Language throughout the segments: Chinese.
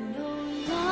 No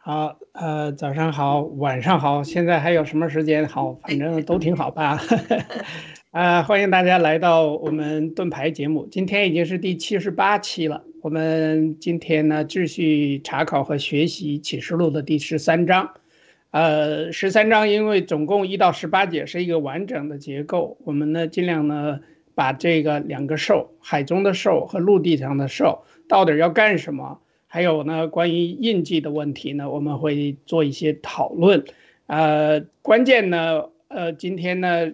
好，呃，早上好，晚上好，现在还有什么时间好？反正都挺好吧。啊，欢迎大家来到我们盾牌节目，今天已经是第七十八期了。我们今天呢，继续查考和学习启示录的第十三章。呃，十三章因为总共一到十八节是一个完整的结构，我们呢尽量呢把这个两个兽，海中的兽和陆地上的兽，到底要干什么？还有呢，关于印记的问题呢，我们会做一些讨论。呃，关键呢，呃，今天呢，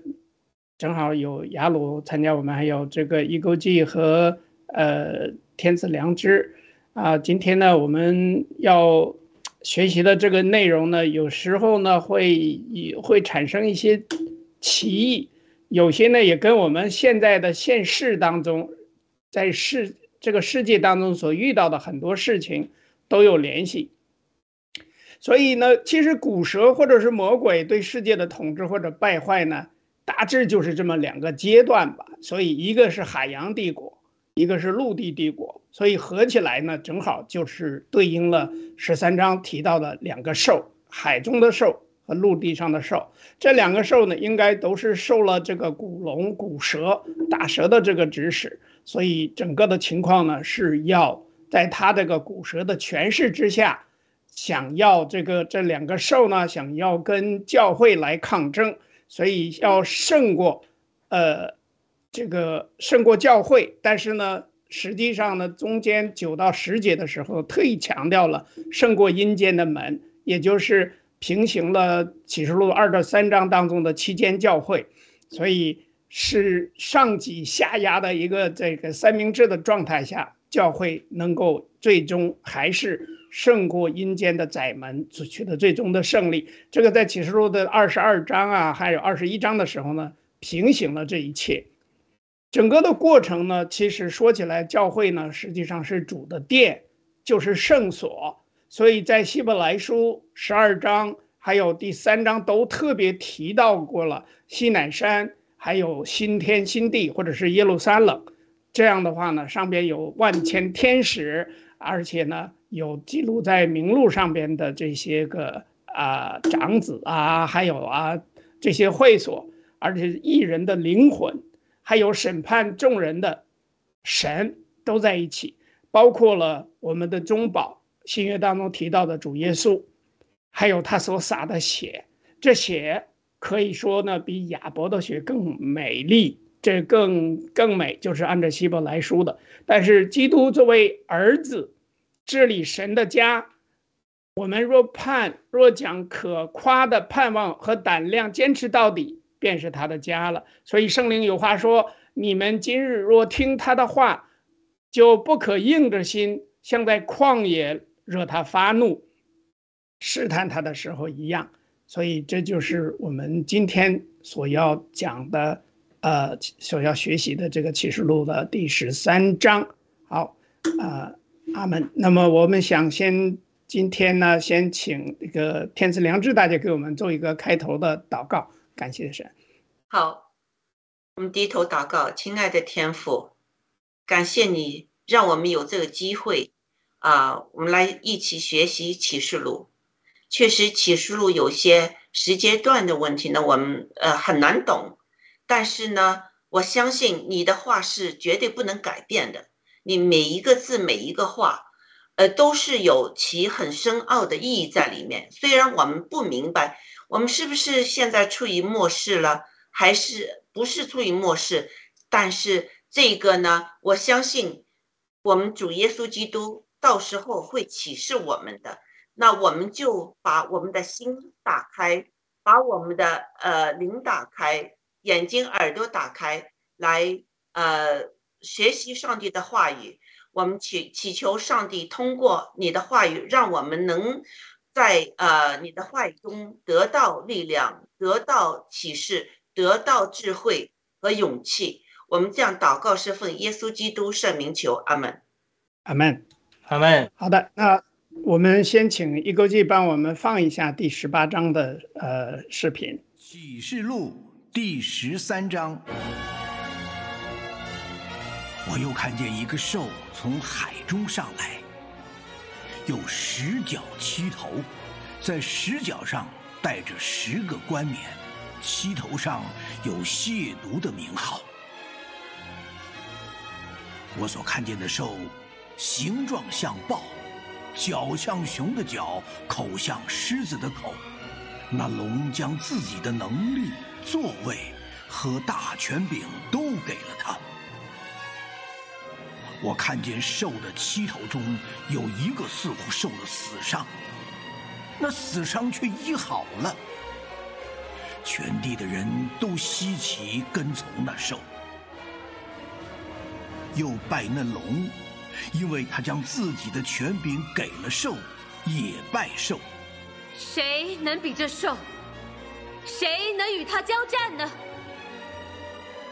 正好有雅鲁参加我们，还有这个易购记和呃天赐良知，啊，今天呢，我们要学习的这个内容呢，有时候呢会会产生一些歧义，有些呢也跟我们现在的现世当中，在世这个世界当中所遇到的很多事情都有联系。所以呢，其实古蛇或者是魔鬼对世界的统治或者败坏呢，大致就是这么两个阶段吧。所以一个是海洋帝国，一个是陆地帝国。所以合起来呢，正好就是对应了十三章提到的两个兽：海中的兽和陆地上的兽。这两个兽呢，应该都是受了这个古龙、古蛇、大蛇的这个指使。所以整个的情况呢，是要在他这个古蛇的权势之下。想要这个这两个兽呢，想要跟教会来抗争，所以要胜过，呃，这个胜过教会。但是呢，实际上呢，中间九到十节的时候特意强调了胜过阴间的门，也就是平行了启示录二到三章当中的七间教会，所以是上挤下压的一个这个三明治的状态下，教会能够最终还是。胜过阴间的窄门，取得最终的胜利。这个在启示录的二十二章啊，还有二十一章的时候呢，平行了这一切。整个的过程呢，其实说起来，教会呢实际上是主的殿，就是圣所。所以在希伯来书十二章还有第三章都特别提到过了西乃山，还有新天新地，或者是耶路撒冷。这样的话呢，上边有万千天使，而且呢。有记录在名录上边的这些个啊长子啊，还有啊这些会所，而且艺人的灵魂，还有审判众人的神都在一起，包括了我们的中保新约当中提到的主耶稣，还有他所洒的血，这血可以说呢比亚伯的血更美丽，这更更美，就是按照希伯来书的。但是基督作为儿子。治理神的家，我们若盼若讲可夸的盼望和胆量，坚持到底，便是他的家了。所以圣灵有话说：你们今日若听他的话，就不可硬着心，像在旷野惹他发怒、试探他的时候一样。所以这就是我们今天所要讲的，呃，所要学习的这个启示录的第十三章。好，呃。阿门。那么我们想先今天呢，先请这个天赐良知大家给我们做一个开头的祷告，感谢神。好，我们低头祷告，亲爱的天父，感谢你让我们有这个机会啊，我们来一起学习启示录。确实，启示录有些时间段的问题呢，我们呃很难懂，但是呢，我相信你的话是绝对不能改变的。你每一个字每一个话，呃，都是有其很深奥的意义在里面。虽然我们不明白，我们是不是现在处于末世了，还是不是处于末世？但是这个呢，我相信我们主耶稣基督到时候会启示我们的。那我们就把我们的心打开，把我们的呃灵打开，眼睛耳朵打开，来呃。学习上帝的话语，我们祈祈求上帝通过你的话语，让我们能在呃你的话语中得到力量，得到启示，得到智慧和勇气。我们这样祷告是奉耶稣基督圣名求，阿门，阿门，阿门。好的，那我们先请一哥记帮我们放一下第十八章的呃视频，《启示录》第十三章。我又看见一个兽从海中上来，有十角七头，在十角上带着十个冠冕，七头上有亵渎的名号。我所看见的兽，形状像豹，脚像熊的脚，口像狮子的口。那龙将自己的能力、座位和大权柄都给了他。我看见兽的七头中有一个似乎受了死伤，那死伤却医好了。全地的人都稀奇跟从那兽，又拜那龙，因为他将自己的权柄给了兽，也拜兽。谁能比这兽？谁能与他交战呢？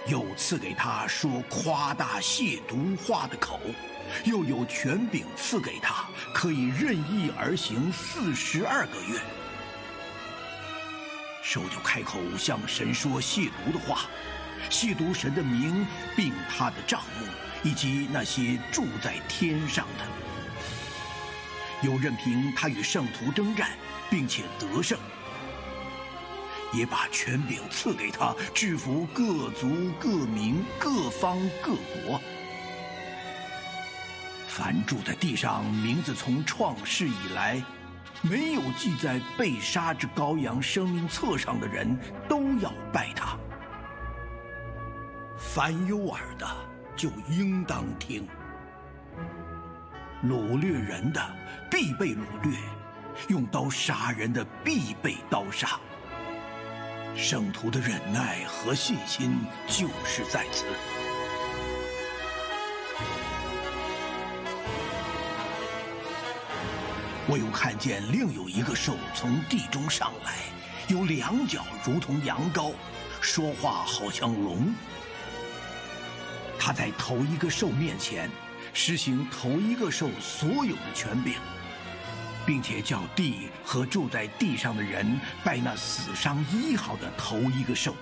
又赐给他说夸大亵渎话的口，又有权柄赐给他，可以任意而行四十二个月。兽就开口向神说亵渎的话，亵渎神的名，并他的帐幕，以及那些住在天上的。又任凭他与圣徒征战，并且得胜。也把权柄赐给他，制服各族、各民、各方、各国。凡住在地上，名字从创世以来，没有记在被杀之羔羊生命册上的人，都要拜他。凡有耳的，就应当听。掳掠人的，必被掳掠；用刀杀人的，必被刀杀。圣徒的忍耐和信心就是在此。我又看见另有一个兽从地中上来，有两脚如同羊羔，说话好像龙。他在头一个兽面前实行头一个兽所有的权柄。并且叫地和住在地上的人拜那死伤医好的头一个兽，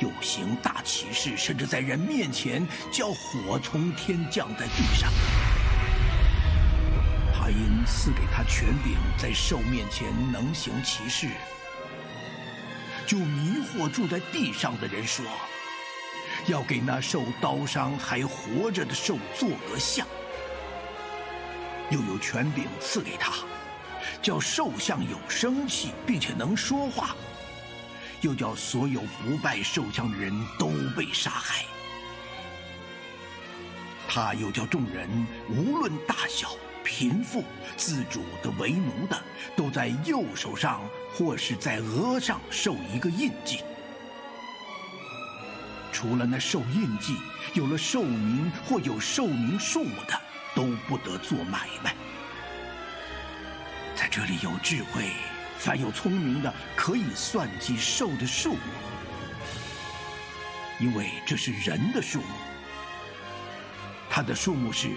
又行大奇事，甚至在人面前叫火从天降在地上。他因赐给他权柄，在兽面前能行奇事，就迷惑住在地上的人说，要给那受刀伤还活着的兽做个像。又有权柄赐给他，叫兽像有生气，并且能说话；又叫所有不拜兽像的人都被杀害。他又叫众人无论大小、贫富、自主的、为奴的，都在右手上或是在额上受一个印记。除了那受印记、有了寿名或有寿名数的。都不得做买卖。在这里有智慧，凡有聪明的，可以算计兽的数目，因为这是人的数目。它的数目是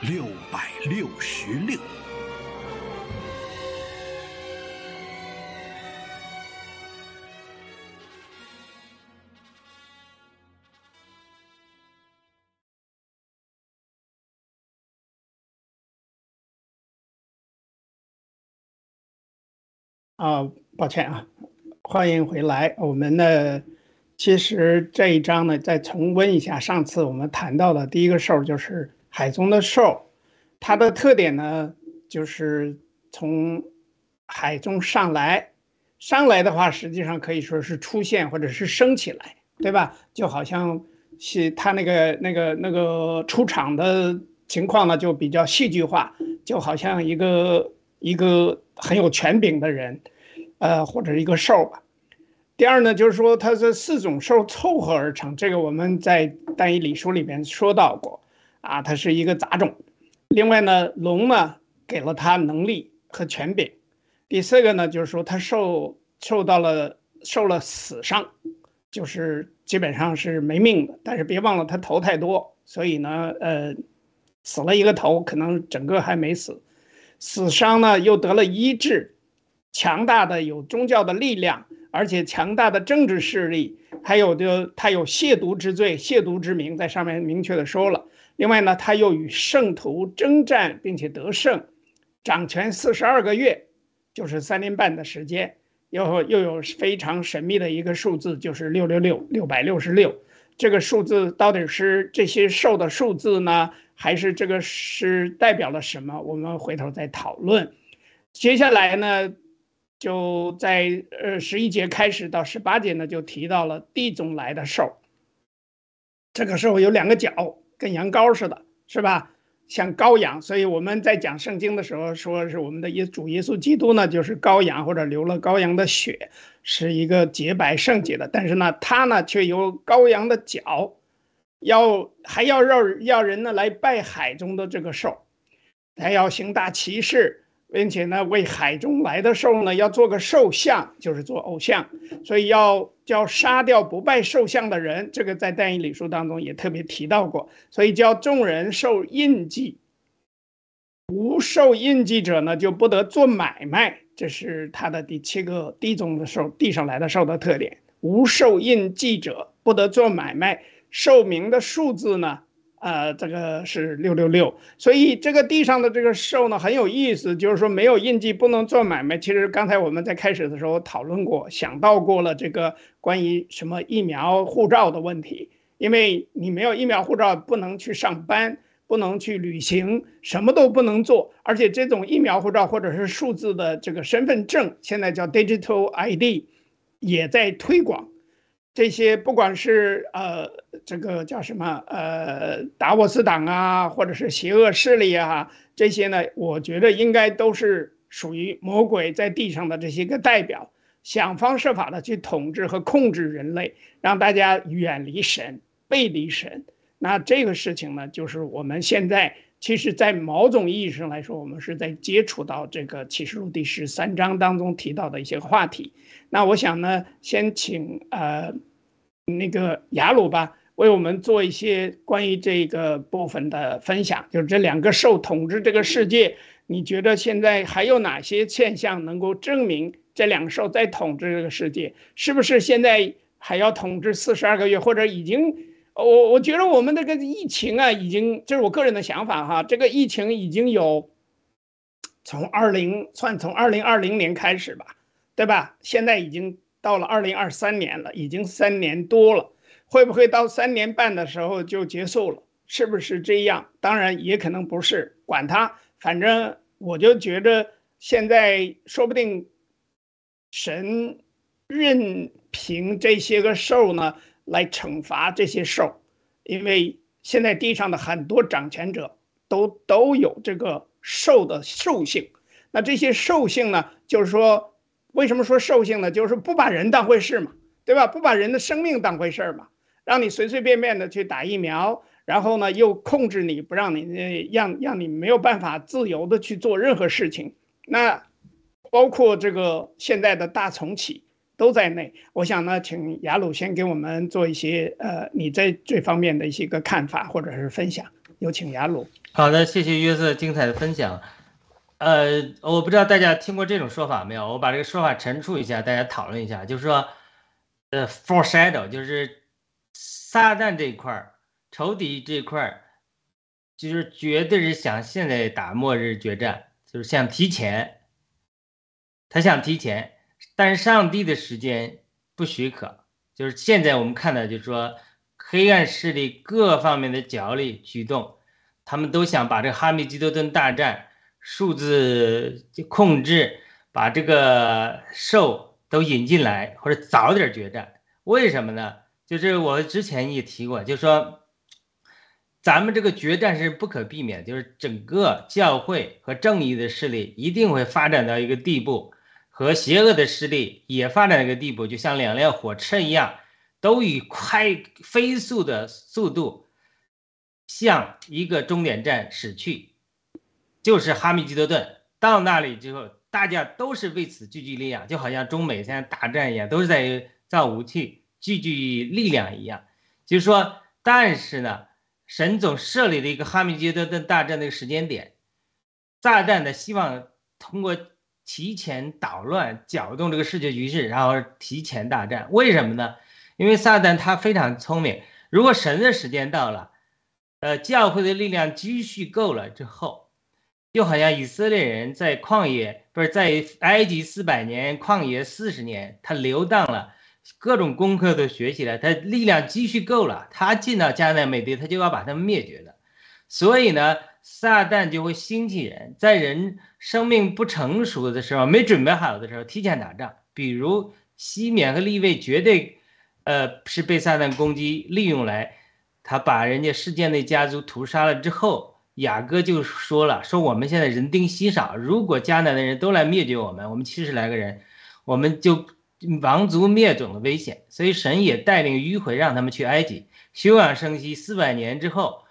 六百六十六。啊，抱歉啊，欢迎回来。我们呢，其实这一章呢，再重温一下上次我们谈到的第一个兽，就是海中的兽。它的特点呢，就是从海中上来，上来的话，实际上可以说是出现或者是升起来，对吧？就好像是它那个那个那个出场的情况呢，就比较戏剧化，就好像一个一个。很有权柄的人，呃，或者一个兽吧。第二呢，就是说它是四种兽凑合而成，这个我们在《单一礼书》里边说到过，啊，它是一个杂种。另外呢，龙呢给了它能力和权柄。第四个呢，就是说他受受到了受了死伤，就是基本上是没命的。但是别忘了他头太多，所以呢，呃，死了一个头，可能整个还没死。死伤呢，又得了医治，强大的有宗教的力量，而且强大的政治势力，还有就他有亵渎之罪、亵渎之名，在上面明确的说了。另外呢，他又与圣徒征战，并且得胜，掌权四十二个月，就是三年半的时间，又又有非常神秘的一个数字，就是六六六六百六十六。这个数字到底是这些兽的数字呢？还是这个是代表了什么？我们回头再讨论。接下来呢，就在呃十一节开始到十八节呢，就提到了地中来的兽。这个兽有两个角，跟羊羔似的，是吧？像羔羊。所以我们在讲圣经的时候，说是我们的耶主耶稣基督呢，就是羔羊或者流了羔羊的血，是一个洁白圣洁的。但是呢，它呢却有羔羊的角。要还要让要人呢来拜海中的这个兽，还要行大奇事，并且呢为海中来的兽呢要做个兽像，就是做偶像，所以要叫杀掉不拜兽像的人，这个在但以理书当中也特别提到过，所以叫众人受印记。无受印记者呢，就不得做买卖，这是他的第七个地中的兽，地上来的兽的特点。无受印记者不得做买卖，寿命的数字呢，呃，这个是六六六。所以这个地上的这个兽呢很有意思，就是说没有印记不能做买卖。其实刚才我们在开始的时候讨论过，想到过了这个关于什么疫苗护照的问题，因为你没有疫苗护照不能去上班。不能去旅行，什么都不能做，而且这种疫苗护照或者是数字的这个身份证，现在叫 digital ID，也在推广。这些不管是呃这个叫什么呃达沃斯党啊，或者是邪恶势力啊，这些呢，我觉得应该都是属于魔鬼在地上的这些个代表，想方设法的去统治和控制人类，让大家远离神，背离神。那这个事情呢，就是我们现在其实，在某种意义上来说，我们是在接触到这个启示录第十三章当中提到的一些话题。那我想呢，先请呃那个雅鲁吧，为我们做一些关于这个部分的分享。就是这两个兽统治这个世界，你觉得现在还有哪些现象能够证明这两个兽在统治这个世界？是不是现在还要统治四十二个月，或者已经？我我觉得我们这个疫情啊，已经这是我个人的想法哈。这个疫情已经有从二零算从二零二零年开始吧，对吧？现在已经到了二零二三年了，已经三年多了。会不会到三年半的时候就结束了？是不是这样？当然也可能不是，管他，反正我就觉得现在说不定神任凭这些个兽呢。来惩罚这些兽，因为现在地上的很多掌权者都都有这个兽的兽性。那这些兽性呢，就是说，为什么说兽性呢？就是不把人当回事嘛，对吧？不把人的生命当回事嘛，让你随随便便的去打疫苗，然后呢又控制你不让你让让你没有办法自由的去做任何事情。那包括这个现在的大重启。都在内，我想呢，请雅鲁先给我们做一些呃，你在这方面的一些个看法或者是分享。有请雅鲁。好的，谢谢约瑟精彩的分享。呃，我不知道大家听过这种说法没有？我把这个说法陈述一下，大家讨论一下。就是说，呃，foreshadow 就是撒旦这一块儿，仇敌这一块儿，就是绝对是想现在打末日决战，就是想提前，他想提前。但是上帝的时间不许可，就是现在我们看到，就是说黑暗势力各方面的角力举动，他们都想把这个哈密基多顿大战数字控制，把这个兽都引进来，或者早点决战。为什么呢？就是我之前也提过，就是说咱们这个决战是不可避免，就是整个教会和正义的势力一定会发展到一个地步。和邪恶的势力也发展到一个地步，就像两辆火车一样，都以快飞速的速度向一个终点站驶去，就是哈密基多顿。到那里之后，大家都是为此聚集力量，就好像中美现在打战一样，都是在造武器、聚集力量一样。就是说，但是呢，神总设立了一个哈密基多顿大战的时间点，炸弹呢，希望通过。提前捣乱、搅动这个世界局势，然后提前大战，为什么呢？因为撒旦他非常聪明。如果神的时间到了，呃，教会的力量积蓄够了之后，就好像以色列人在旷野，不是在埃及四百年，旷野四十年，他流荡了，各种功课都学习了，他力量积蓄够了，他进到迦南美地，他就要把他们灭绝的。所以呢？撒旦就会兴起人，在人生命不成熟的时候，没准备好的时候，提前打仗。比如西缅和利位，绝对，呃，是被撒旦攻击利用来，他把人家世界内家族屠杀了之后，雅各就说了，说我们现在人丁稀少，如果迦南的人都来灭绝我们，我们七十来个人，我们就王族灭种的危险，所以神也带领迂回让他们去埃及休养生息四百年之后，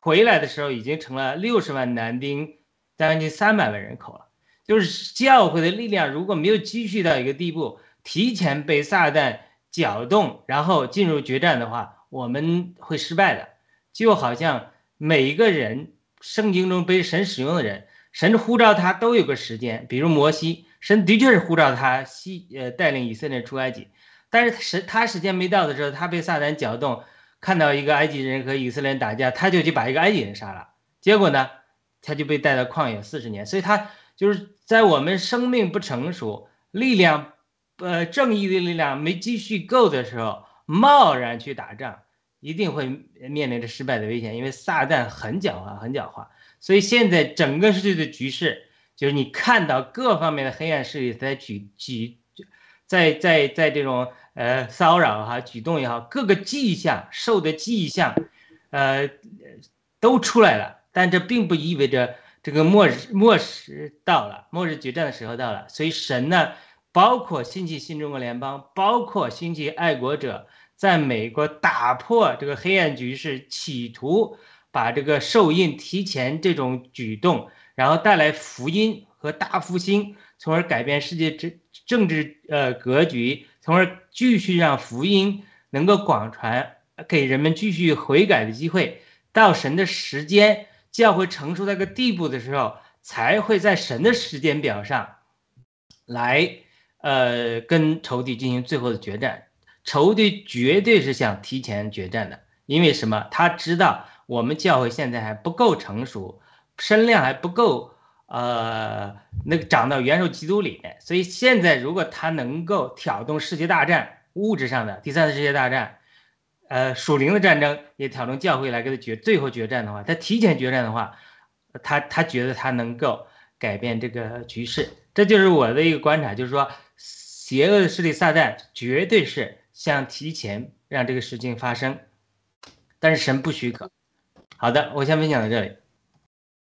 回来的时候已经成了六十万男丁，将近三百万人口了。就是教会的力量如果没有积蓄到一个地步，提前被撒旦搅动，然后进入决战的话，我们会失败的。就好像每一个人圣经中被神使用的人，神呼召他都有个时间，比如摩西，神的确是呼召他西呃带领以色列人出埃及，但是时他时间没到的时候，他被撒旦搅动，看到一个埃及人和以色列人打架，他就去把一个埃及人杀了，结果呢，他就被带到旷野四十年，所以他就是在我们生命不成熟、力量呃正义的力量没积蓄够的时候，贸然去打仗。一定会面临着失败的危险，因为撒旦很狡猾，很狡猾。所以现在整个世界的局势，就是你看到各方面的黑暗势力在举举，在在在这种呃骚扰哈举动也好，各个迹象受的迹象，呃都出来了。但这并不意味着这个末日末时到了，末日决战的时候到了。所以神呢，包括兴起新中国联邦，包括兴起爱国者。在美国打破这个黑暗局势，企图把这个受印提前这种举动，然后带来福音和大复兴，从而改变世界政政治呃格局，从而继续让福音能够广传，给人们继续悔改的机会。到神的时间，教会成熟到个地步的时候，才会在神的时间表上，来呃跟仇敌进行最后的决战。仇敌绝对是想提前决战的，因为什么？他知道我们教会现在还不够成熟，声量还不够，呃，那个长到元首基督里面。所以现在如果他能够挑动世界大战，物质上的第三次世界大战，呃，属灵的战争也挑动教会来跟他决最后决战的话，他提前决战的话，他他觉得他能够改变这个局势。这就是我的一个观察，就是说，邪恶的势力撒旦绝对是。想提前让这个事情发生，但是神不许可。好的，我先分享到这里。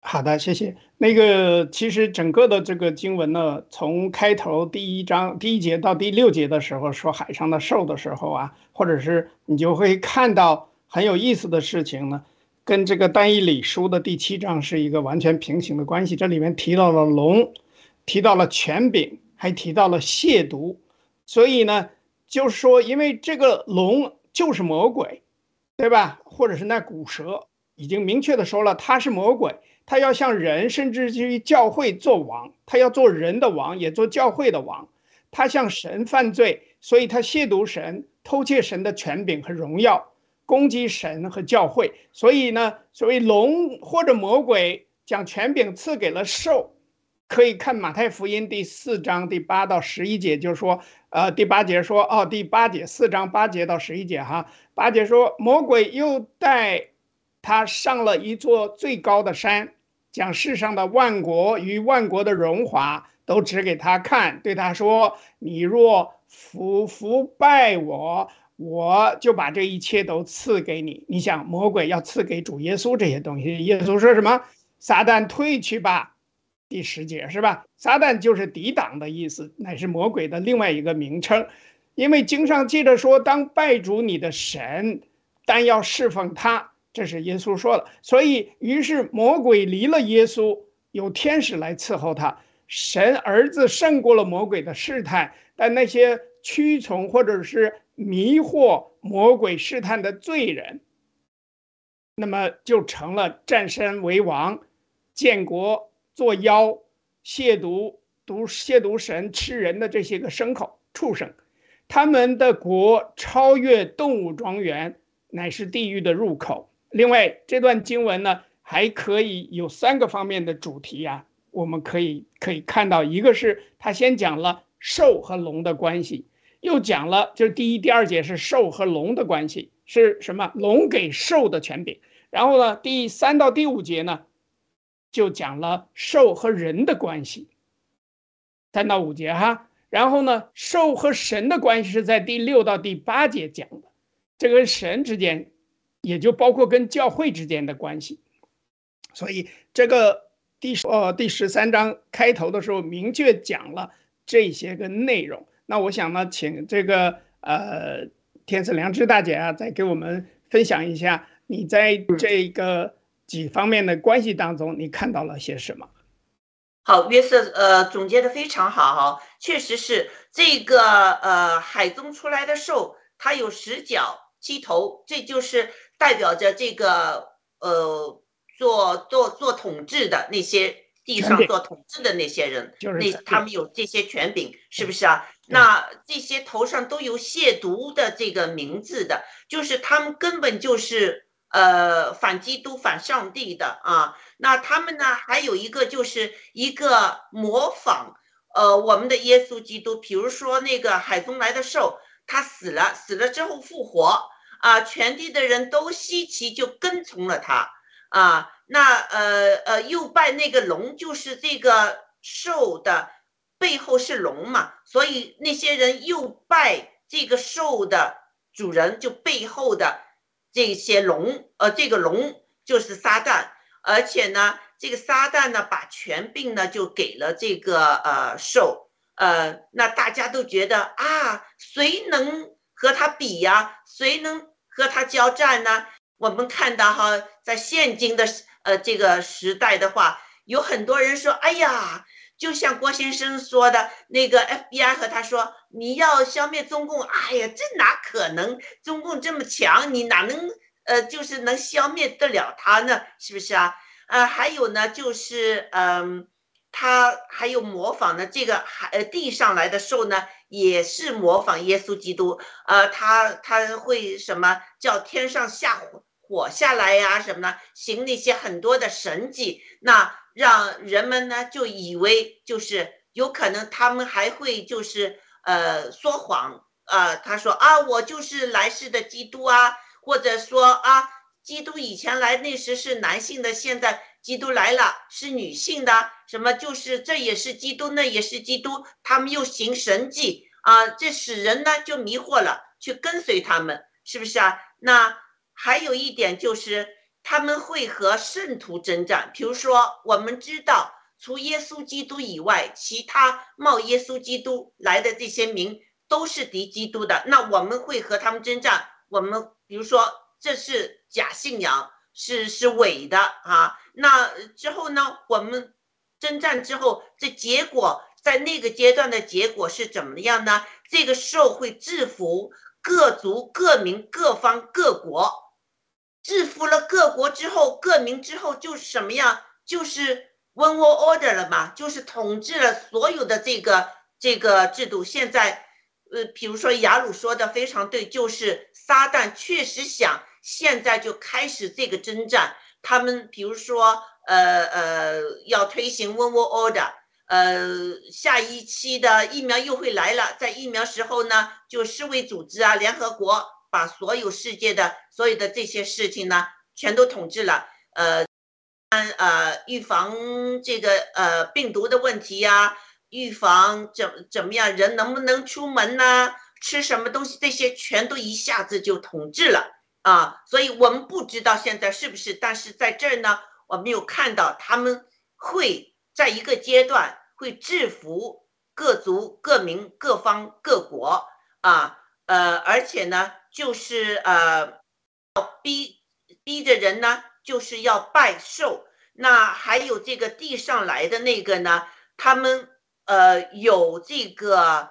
好的，谢谢。那个，其实整个的这个经文呢，从开头第一章第一节到第六节的时候，说海上的兽的时候啊，或者是你就会看到很有意思的事情呢，跟这个单一理书的第七章是一个完全平行的关系。这里面提到了龙，提到了权柄，还提到了亵渎，所以呢。就是说，因为这个龙就是魔鬼，对吧？或者是那古蛇，已经明确的说了，他是魔鬼，他要像人，甚至于教会做王，他要做人的王，也做教会的王。他向神犯罪，所以他亵渎神，偷窃神的权柄和荣耀，攻击神和教会。所以呢，所谓龙或者魔鬼将权柄赐给了兽。可以看马太福音第四章第八到十一节，就是说，呃，第八节说，哦，第八节四章八节到十一节哈，八节说，魔鬼又带他上了一座最高的山，将世上的万国与万国的荣华都指给他看，对他说：“你若服服拜我，我就把这一切都赐给你。”你想，魔鬼要赐给主耶稣这些东西，耶稣说什么？撒旦退去吧。第十节是吧？撒旦就是抵挡的意思，乃是魔鬼的另外一个名称。因为经上记着说，当拜主你的神，但要侍奉他，这是耶稣说的。所以，于是魔鬼离了耶稣，有天使来伺候他。神儿子胜过了魔鬼的试探，但那些屈从或者是迷惑魔鬼试探的罪人，那么就成了占山为王，建国。做妖、亵渎、毒亵渎神、吃人的这些个牲口、畜生，他们的国超越动物庄园，乃是地狱的入口。另外，这段经文呢，还可以有三个方面的主题呀，我们可以可以看到，一个是他先讲了兽和龙的关系，又讲了就是第一、第二节是兽和龙的关系是什么？龙给兽的权柄。然后呢，第三到第五节呢？就讲了兽和人的关系，三到五节哈，然后呢，兽和神的关系是在第六到第八节讲的，这跟神之间，也就包括跟教会之间的关系，所以这个第十呃第十三章开头的时候明确讲了这些个内容。那我想呢，请这个呃天赐良知大姐啊，再给我们分享一下你在这个几方面的关系当中，你看到了些什么？好，约瑟呃总结的非常好哈，确实是这个呃海中出来的兽，它有十角七头，这就是代表着这个呃做做做统治的那些地上做统治的那些人，那就是那他们有这些权柄，是不是啊？那这些头上都有亵渎的这个名字的，就是他们根本就是呃反基督、反上帝的啊。那他们呢，还有一个就是一个模仿，呃，我们的耶稣基督，比如说那个海中来的兽，他死了，死了之后复活啊，全地的人都稀奇，就跟从了他啊。那呃呃，又拜那个龙，就是这个兽的背后是龙嘛，所以那些人又拜这个兽的主人，就背后的这些龙，呃，这个龙就是撒旦。而且呢，这个撒旦呢，把权柄呢就给了这个呃兽，呃，那大家都觉得啊，谁能和他比呀？谁能和他交战呢？我们看到哈，在现今的呃这个时代的话，有很多人说，哎呀，就像郭先生说的那个 FBI 和他说，你要消灭中共，哎呀，这哪可能？中共这么强，你哪能？呃，就是能消灭得了他呢，是不是啊？呃，还有呢，就是嗯，他还有模仿的这个海呃地上来的兽呢，也是模仿耶稣基督，呃，他他会什么叫天上下火火下来呀、什么呢？行那些很多的神迹，那让人们呢就以为就是有可能他们还会就是呃说谎啊、他说啊我就是来世的基督啊。或者说啊，基督以前来那时是男性的，现在基督来了是女性的，什么就是这也是基督，那也是基督，他们又行神迹啊，这使人呢就迷惑了，去跟随他们，是不是啊？那还有一点就是他们会和圣徒征战，比如说我们知道，除耶稣基督以外，其他冒耶稣基督来的这些民都是敌基督的，那我们会和他们征战。我们比如说这是假信仰，是是伪的啊。那之后呢，我们征战之后，这结果在那个阶段的结果是怎么样呢？这个兽会制服各族、各民、各方、各国，制服了各国之后，各民之后就是什么样？就是 one world order 了嘛，就是统治了所有的这个这个制度。现在。呃，比如说雅鲁说的非常对，就是撒旦确实想现在就开始这个征战。他们比如说，呃呃，要推行 One World Order，呃，下一期的疫苗又会来了，在疫苗时候呢，就世卫组织啊，联合国把所有世界的所有的这些事情呢，全都统治了。呃，呃，预防这个呃病毒的问题呀。预防怎怎么样？人能不能出门呢？吃什么东西？这些全都一下子就统治了啊！所以我们不知道现在是不是，但是在这儿呢，我们有看到他们会在一个阶段会制服各族、各民、各方、各国啊，呃，而且呢，就是呃，逼逼着人呢，就是要拜寿。那还有这个地上来的那个呢，他们。呃，有这个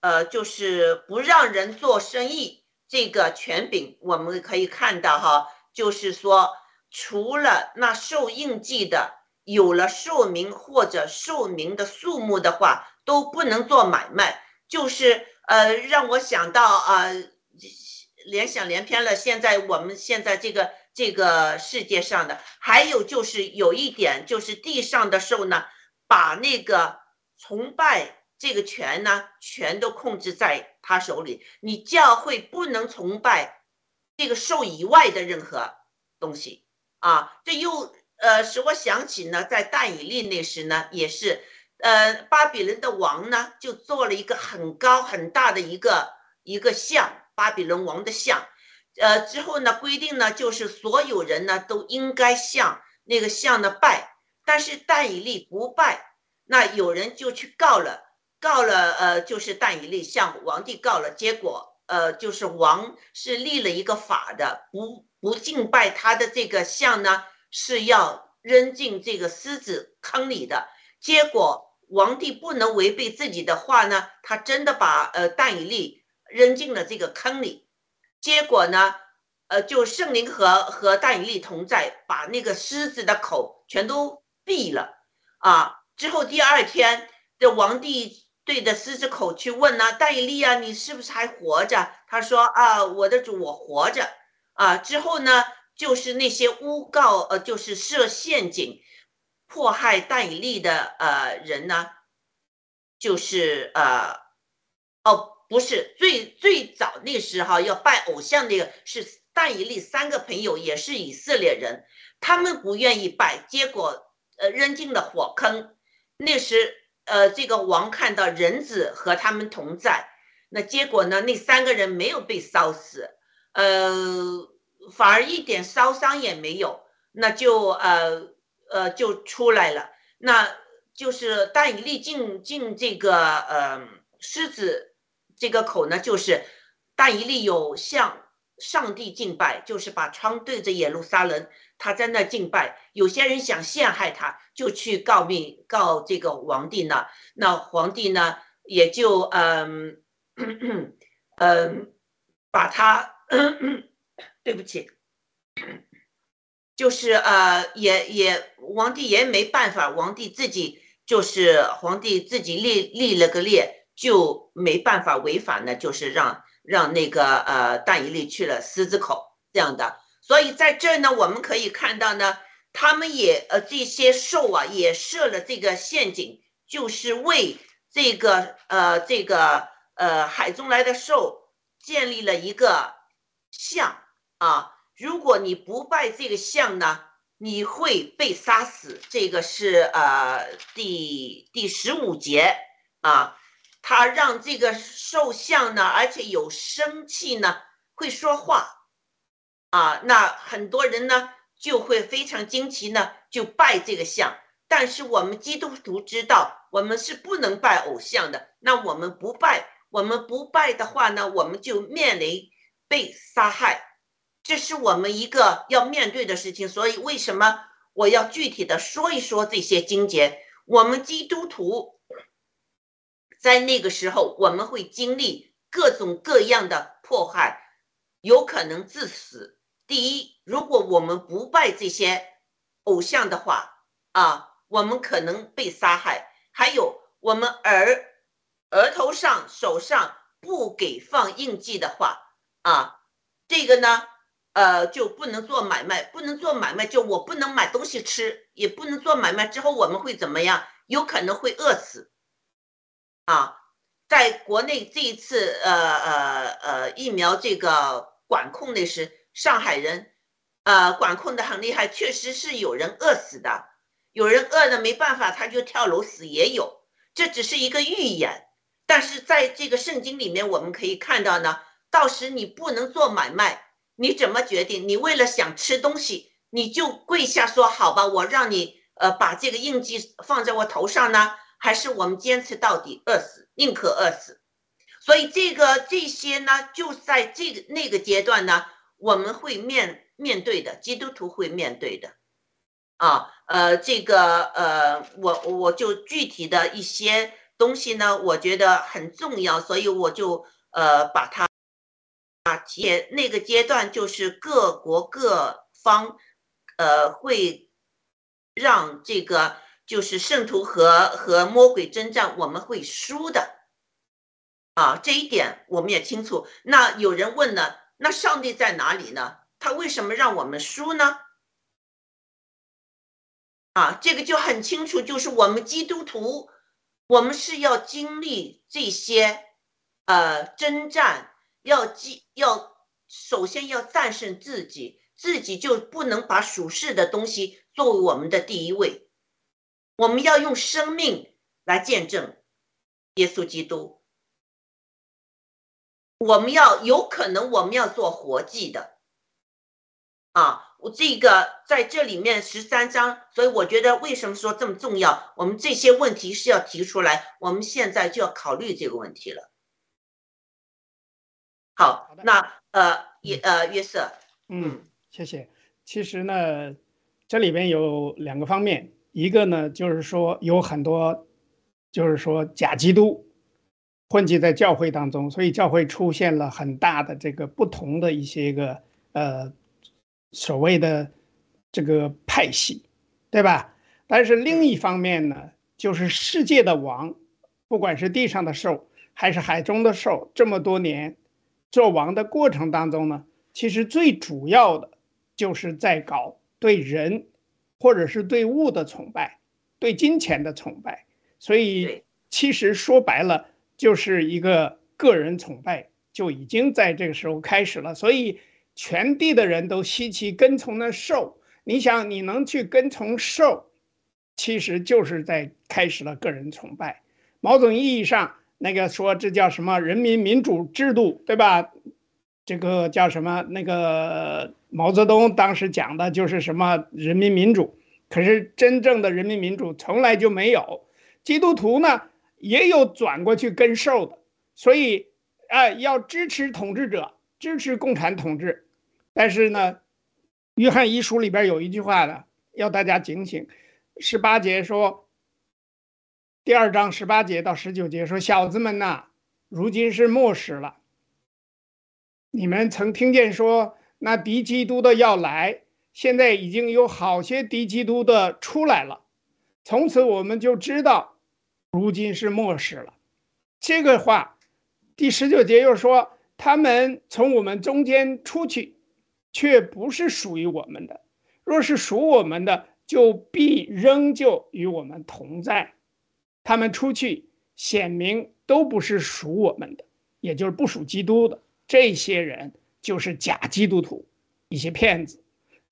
呃，就是不让人做生意这个权柄，我们可以看到哈，就是说，除了那受印记的，有了寿名或者寿名的数目的话，都不能做买卖。就是呃，让我想到啊，联想连篇了。现在我们现在这个这个世界上的，还有就是有一点，就是地上的兽呢，把那个。崇拜这个权呢，全都控制在他手里。你教会不能崇拜这个兽以外的任何东西啊！这又呃使我想起呢，在但以利那时呢，也是呃巴比伦的王呢，就做了一个很高很大的一个一个像巴比伦王的像，呃之后呢规定呢，就是所有人呢都应该向那个像呢拜，但是但以利不拜。那有人就去告了，告了，呃，就是但以利向王帝告了，结果，呃，就是王是立了一个法的，不不敬拜他的这个像呢，是要扔进这个狮子坑里的。结果王帝不能违背自己的话呢，他真的把呃但以利扔进了这个坑里。结果呢，呃，就圣灵和和但以利同在，把那个狮子的口全都闭了啊。之后第二天，这王帝。对着狮子口去问呢，但以利啊，你是不是还活着？他说啊，我的主，我活着啊。之后呢，就是那些诬告，呃，就是设陷阱迫害戴以利的呃人呢，就是呃，哦，不是最最早那时哈要拜偶像那个是但以利三个朋友也是以色列人，他们不愿意拜，结果呃扔进了火坑。那时。呃，这个王看到人子和他们同在，那结果呢？那三个人没有被烧死，呃，反而一点烧伤也没有，那就呃呃就出来了。那就是但以利进进这个呃狮子这个口呢，就是但以利有向上帝敬拜，就是把窗对着耶路撒冷。他在那敬拜，有些人想陷害他，就去告密告这个皇帝呢。那皇帝呢，也就嗯嗯把他，对不起，就是呃也也皇帝也没办法，皇帝自己就是皇帝自己立立了个列，就没办法违法呢，就是让让那个呃大以利去了狮子口这样的。所以在这儿呢，我们可以看到呢，他们也呃这些兽啊也设了这个陷阱，就是为这个呃这个呃海中来的兽建立了一个像啊。如果你不拜这个像呢，你会被杀死。这个是呃第第十五节啊，他让这个兽像呢，而且有生气呢，会说话。啊，那很多人呢就会非常惊奇呢，就拜这个像。但是我们基督徒知道，我们是不能拜偶像的。那我们不拜，我们不拜的话呢，我们就面临被杀害，这是我们一个要面对的事情。所以，为什么我要具体的说一说这些经节？我们基督徒在那个时候，我们会经历各种各样的迫害，有可能致死。第一，如果我们不拜这些偶像的话，啊，我们可能被杀害。还有，我们额额头上、手上不给放印记的话，啊，这个呢，呃，就不能做买卖，不能做买卖，就我不能买东西吃，也不能做买卖。之后我们会怎么样？有可能会饿死。啊，在国内这一次，呃呃呃，疫苗这个管控的是。上海人，呃，管控的很厉害，确实是有人饿死的，有人饿的没办法，他就跳楼死也有，这只是一个预言。但是在这个圣经里面，我们可以看到呢，到时你不能做买卖，你怎么决定？你为了想吃东西，你就跪下说好吧，我让你呃把这个印记放在我头上呢，还是我们坚持到底，饿死，宁可饿死。所以这个这些呢，就在这个那个阶段呢。我们会面面对的，基督徒会面对的，啊，呃，这个，呃，我我就具体的一些东西呢，我觉得很重要，所以我就呃把它啊提那个阶段，就是各国各方，呃，会让这个就是圣徒和和魔鬼征战，我们会输的，啊，这一点我们也清楚。那有人问呢？那上帝在哪里呢？他为什么让我们输呢？啊，这个就很清楚，就是我们基督徒，我们是要经历这些呃征战，要记要首先要战胜自己，自己就不能把属世的东西作为我们的第一位，我们要用生命来见证耶稣基督。我们要有可能，我们要做活祭的，啊，我这个在这里面十三章，所以我觉得为什么说这么重要？我们这些问题是要提出来，我们现在就要考虑这个问题了。好那呃约呃约瑟，嗯，谢谢。其实呢，这里边有两个方面，一个呢就是说有很多，就是说假基督混迹在教会当中，所以教会出现了很大的这个不同的一些个呃所谓的这个派系，对吧？但是另一方面呢，就是世界的王，不管是地上的兽还是海中的兽，这么多年做王的过程当中呢，其实最主要的就是在搞对人或者是对物的崇拜，对金钱的崇拜。所以其实说白了就是一个个人崇拜，就已经在这个时候开始了。所以全地的人都稀奇跟从那兽。你想，你能去跟从兽，其实就是在开始了个人崇拜。某种意义上，那个说这叫什么人民民主制度，对吧？这个叫什么？那个毛泽东当时讲的就是什么人民民主，可是真正的人民民主从来就没有。基督徒呢，也有转过去跟兽的，所以啊、要支持统治者，支持共产统治。但是呢，约翰一书里边有一句话呢，要大家警醒。十八节说，第二章十八节到十九节说：“小子们呐，如今是末时了。你们曾听见说，那敌基督的要来，现在已经有好些敌基督的出来了。从此我们就知道，如今是末世了。”这个话，第十九节又说，他们从我们中间出去，却不是属于我们的。若是属我们的，就必仍旧与我们同在。他们出去，显明都不是属我们的，也就是不属基督的。这些人就是假基督徒，一些骗子。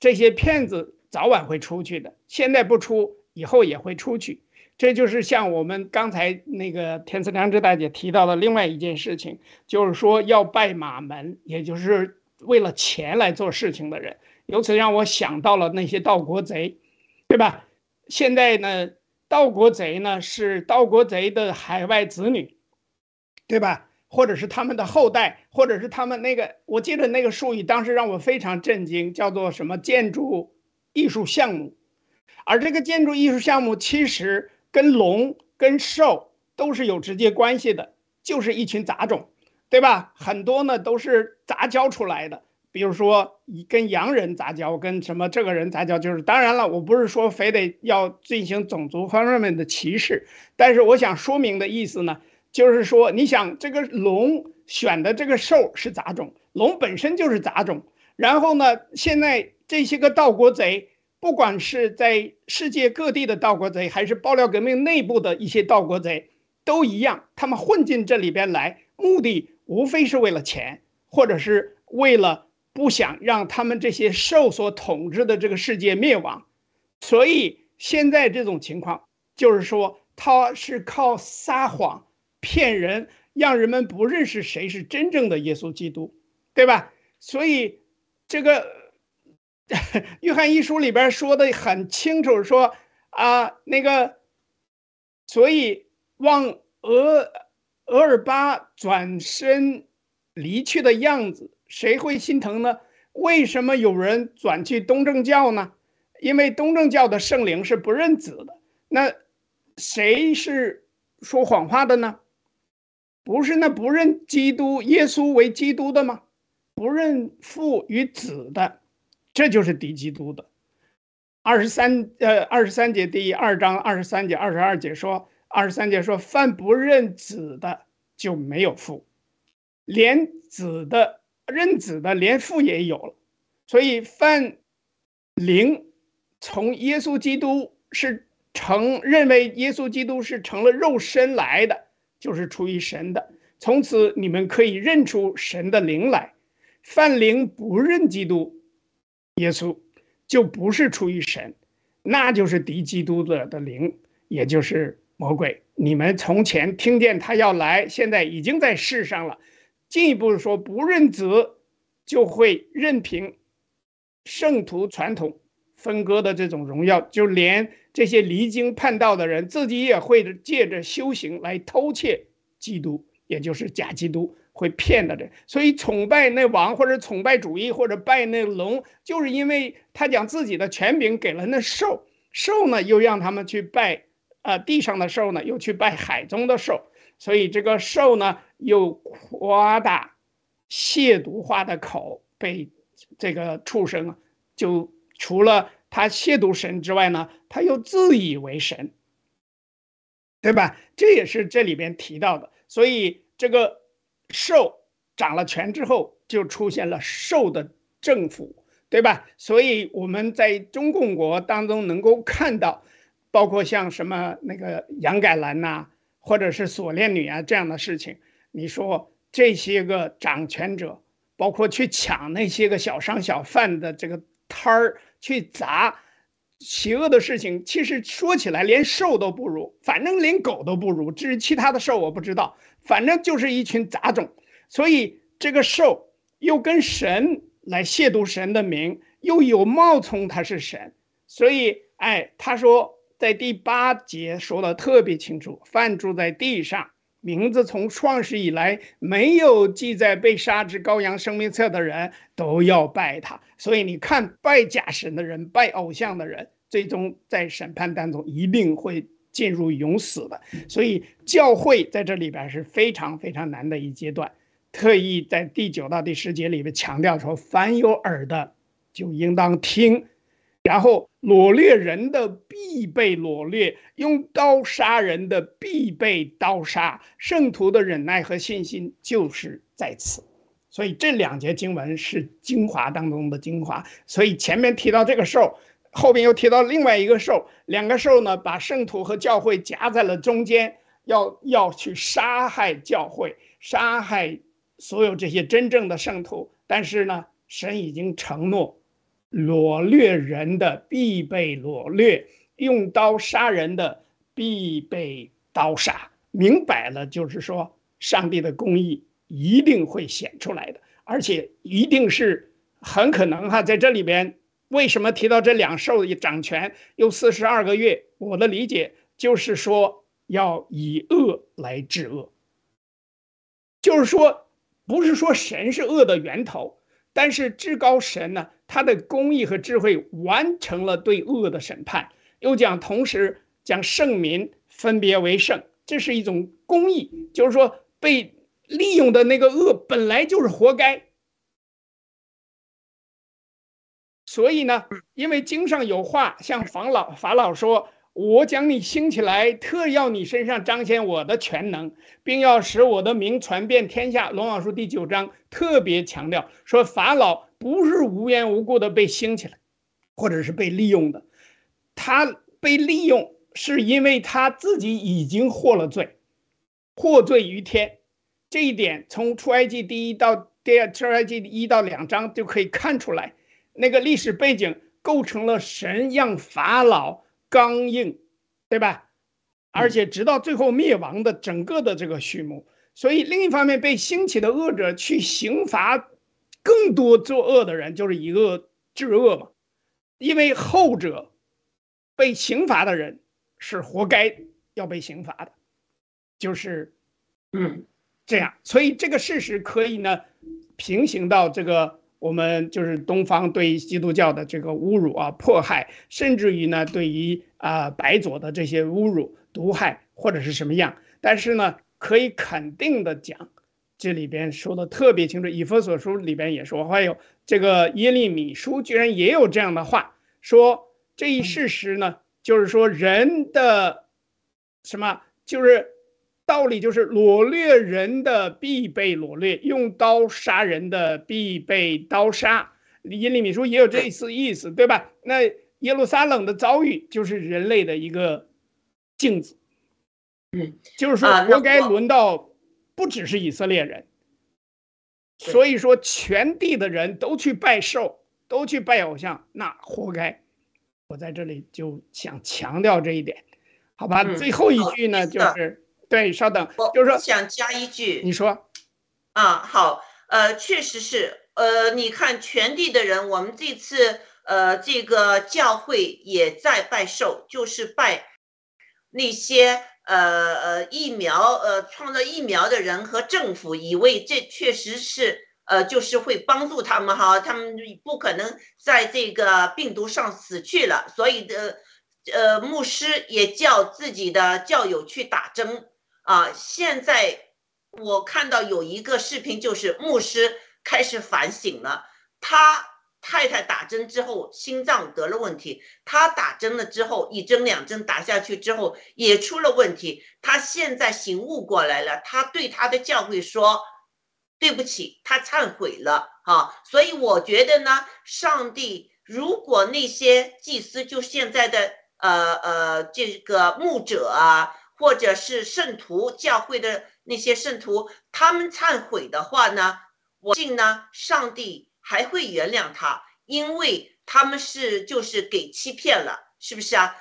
这些骗子早晚会出去的，现在不出，以后也会出去。这就是像我们刚才那个田思良知大姐提到的另外一件事情，就是说要拜马门，也就是为了钱来做事情的人。由此让我想到了那些盗国贼，对吧？现在呢，盗国贼呢是盗国贼的海外子女，对吧？或者是他们的后代，或者是他们那个，我记得那个术语当时让我非常震惊，叫做什么建筑艺术项目，而这个建筑艺术项目其实跟龙、跟兽都是有直接关系的，就是一群杂种，对吧？很多呢都是杂交出来的。比如说，跟洋人杂交，跟什么这个人杂交，就是当然了，我不是说非得要进行种族方面的歧视，但是我想说明的意思呢，就是说，你想这个龙选的这个兽是杂种，龙本身就是杂种，然后呢，现在这些个盗国贼，不管是在世界各地的盗国贼，还是爆料革命内部的一些盗国贼，都一样，他们混进这里边来，目的无非是为了钱，或者是为了。不想让他们这些兽所统治的这个世界灭亡，所以现在这种情况就是说，他是靠撒谎骗人，让人们不认识谁是真正的耶稣基督，对吧？所以这个 约翰一书里边说的很清楚，说啊那个，所以往俄俄尔巴转身离去的样子。谁会心疼呢？为什么有人转去东正教呢？因为东正教的圣灵是不认子的。那谁是说谎话的呢？不是那不认基督耶稣为基督的吗？不认父与子的，这就是敌基督的。二十三呃，二十三节第二章二十三节二十二节说，二十三节说，凡不认子的就没有父，连子的。认子的连父也有了，所以犯灵从耶稣基督是成认为耶稣基督是成了肉身来的，就是出于神的。从此你们可以认出神的灵来。犯灵不认基督耶稣，就不是出于神，那就是敌基督的的灵，也就是魔鬼。你们从前听见他要来，现在已经在世上了。进一步说，不认子就会任凭圣徒传统分割的这种荣耀，就连这些离经叛道的人自己也会借着修行来偷窃基督，也就是假基督，会骗的人。所以崇拜那王或者崇拜主义或者拜那龙，就是因为他将自己的权柄给了那兽，兽呢又让他们去拜，呃，地上的兽呢又去拜海中的兽，所以这个兽呢又夸大亵渎化的口被这个畜生啊，就除了他亵渎神之外呢，他又自以为神，对吧？这也是这里边提到的。所以这个兽掌了权之后，就出现了兽的政府，对吧？所以我们在中共国当中能够看到，包括像什么那个杨改兰呐、或者是锁链女啊这样的事情，你说这些个掌权者，包括去抢那些个小商小贩的这个摊儿，去砸邪恶的事情，其实说起来连兽都不如，反正连狗都不如。至于其他的兽我不知道，反正就是一群杂种。所以这个兽又跟神来亵渎神的名，又有冒充他是神，所以哎，他说在第八节说的特别清楚，犯住在地上。名字从创始以来没有记在被杀之羔羊生命册的人都要拜他，所以你看拜假神的人、拜偶像的人，最终在审判当中一定会进入永死的。所以教会在这里边是非常非常难的一阶段，特意在第九到第十节里面强调说，凡有耳的就应当听。然后掳掠人的必被掳掠，用刀杀人的必被刀杀。圣徒的忍耐和信心就是在此，所以这两节经文是精华当中的精华。所以前面提到这个兽，后边又提到另外一个兽，两个兽呢把圣徒和教会夹在了中间，要要去杀害教会，杀害所有这些真正的圣徒。但是呢，神已经承诺。掳掠人的必被掳掠，用刀杀人的必被刀杀。明摆了，就是说，上帝的公义一定会显出来的，而且一定是很可能哈。在这里边，为什么提到这两兽一掌权有四十二个月？我的理解就是说，要以恶来治恶，就是说，不是说神是恶的源头。但是至高神呢，他的公义和智慧完成了对恶的审判，又讲同时将圣民分别为圣，这是一种公义，就是说被利用的那个恶本来就是活该。所以呢，因为经上有话，像法老法老说。我将你兴起来，特要你身上彰显我的全能，并要使我的名传遍天下。罗马书第九章特别强调说，法老不是无缘无故的被兴起来，或者是被利用的，他被利用是因为他自己已经获了罪，获罪于天。这一点从出埃及第一到第二出埃及一到两章就可以看出来，那个历史背景构成了神让法老。刚硬，对吧？而且直到最后灭亡的整个的这个序幕，所以另一方面被兴起的恶者去刑罚更多作恶的人，就是以恶治恶嘛。因为后者被刑罚的人是活该要被刑罚的，就是嗯这样。所以这个事实可以呢平行到这个。我们就是东方对基督教的这个侮辱啊、迫害，甚至于呢，对于啊白左的这些侮辱、毒害或者是什么样。但是呢，可以肯定的讲，这里边说的特别清楚。以弗所书里边也说，还有这个耶利米书居然也有这样的话，说这一事实呢，就是说人的什么，就是。道理就是掳掠人的必被掳掠，用刀杀人的必被刀杀。耶利米书也有这一次意思，对吧？那耶路撒冷的遭遇就是人类的一个镜子，嗯，就是说活该轮到不只是以色列人，所以说全地的人都去拜兽，都去拜偶像，那活该。我在这里就想强调这一点，好吧？最后一句呢，就是。对，稍等，就是说想加一句，你说，啊，好，呃，确实是呃，你看全地的人，我们这次呃这个教会也在拜寿，就是拜那些呃呃疫苗呃创造疫苗的人和政府，以为这确实是呃就是会帮助他们哈，他们不可能在这个病毒上死去了，所以的呃牧师也叫自己的教友去打针啊。现在我看到有一个视频，就是牧师开始反省了，他。太太打针之后心脏得了问题，他打针了之后一针两针打下去之后也出了问题，他现在醒悟过来了，他对他的教会说对不起，他忏悔了啊，所以我觉得呢，上帝如果那些祭司就现在的呃呃这个牧者啊，或者是圣徒教会的那些圣徒，他们忏悔的话呢，我信呢，上帝。还会原谅他，因为他们是就是给欺骗了，是不是啊？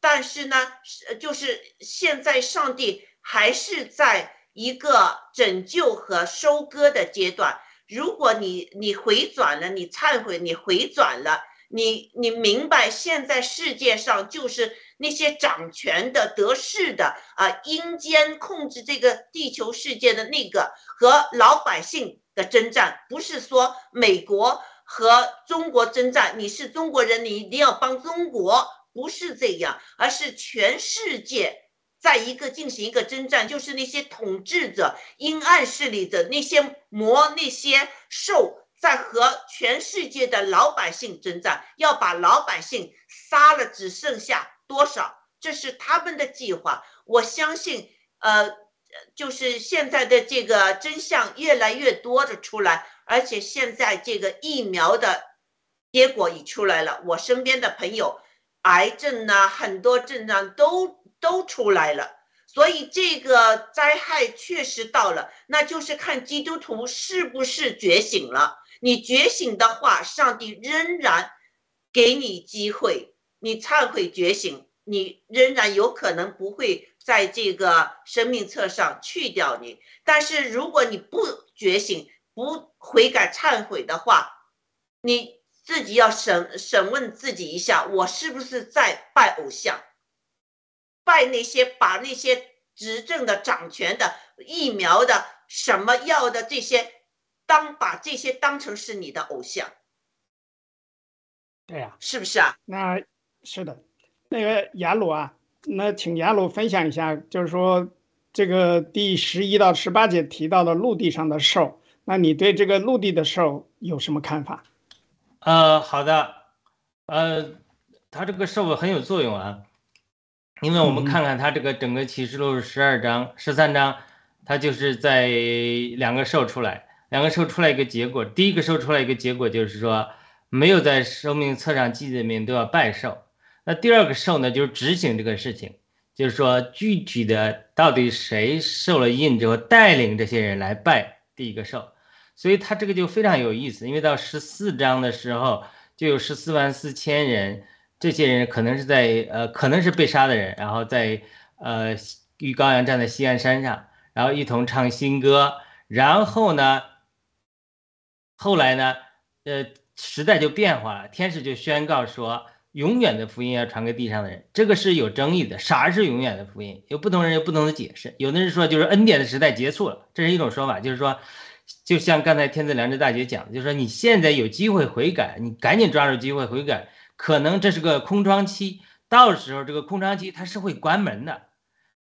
但是呢，是就是现在上帝还是在一个拯救和收割的阶段。如果你你回转了，你忏悔，你回转了，你你明白现在世界上就是那些掌权的得势的啊，阴间控制这个地球世界的那个和老百姓。的征战不是说美国和中国征战，你是中国人，你一定要帮中国，不是这样，而是全世界在一个进行一个征战，就是那些统治者、阴暗势力的那些魔、那些兽，在和全世界的老百姓征战，要把老百姓杀了，只剩下多少？这是他们的计划。我相信，呃。就是现在的这个真相越来越多的出来，而且现在这个疫苗的结果已出来了。我身边的朋友，癌症呢，很多症状都都出来了。所以这个灾害确实到了，那就是看基督徒是不是觉醒了。你觉醒的话，上帝仍然给你机会。你忏悔觉醒，你仍然有可能不会。在这个生命册上去掉你，但是如果你不觉醒、不悔改、忏悔的话，你自己要审审问自己一下：我是不是在拜偶像？拜那些把那些执政的、掌权的、疫苗的、什么药的这些，当把这些当成是你的偶像？对呀，是不是啊？那是的，那个雅鲁啊。那请雅鲁分享一下，就是说这个第十一到十八节提到的陆地上的兽，那你对这个陆地的兽有什么看法？呃，好的，呃，它这个兽很有作用啊，因为我们看看它这个整个启示录十二章、十三章，它就是在两个兽出来，两个兽出来一个结果，第一个兽出来一个结果就是说，没有在生命册上记的名都要拜兽。那第二个受呢，就是执行这个事情，就是说具体的到底谁受了印之后带领这些人来拜第一个受，所以他这个就非常有意思，因为到十四章的时候就有十四万四千人，这些人可能是在呃可能是被杀的人，然后在呃与羔羊站在西安山上，然后一同唱新歌，然后呢，后来呢，呃时代就变化了，天使就宣告说。永远的福音要传给地上的人，这个是有争议的。啥是永远的福音？有不同人有不同的解释。有的人说就是恩典的时代结束了，这是一种说法，就是说，就像刚才天赐良知大姐讲的，就是说你现在有机会悔改，你赶紧抓住机会悔改。可能这是个空窗期，到时候这个空窗期它是会关门的。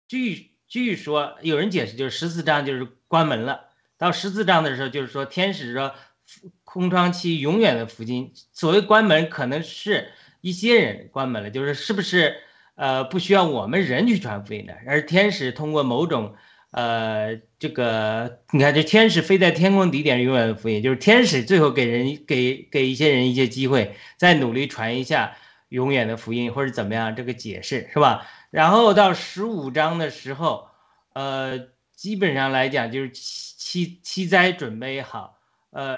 据据说有人解释就是十四章就是关门了，到十四章的时候就是说天使说空窗期永远的福音。所谓关门可能是。一些人关门了，就是是不是呃不需要我们人去传福音的，而天使通过某种呃这个，你看这天使飞在天空底点永远的福音，就是天使最后给人给给一些人一些机会，再努力传一下永远的福音或者怎么样这个解释是吧？然后到十五章的时候，呃基本上来讲就是七七七灾准备好，呃。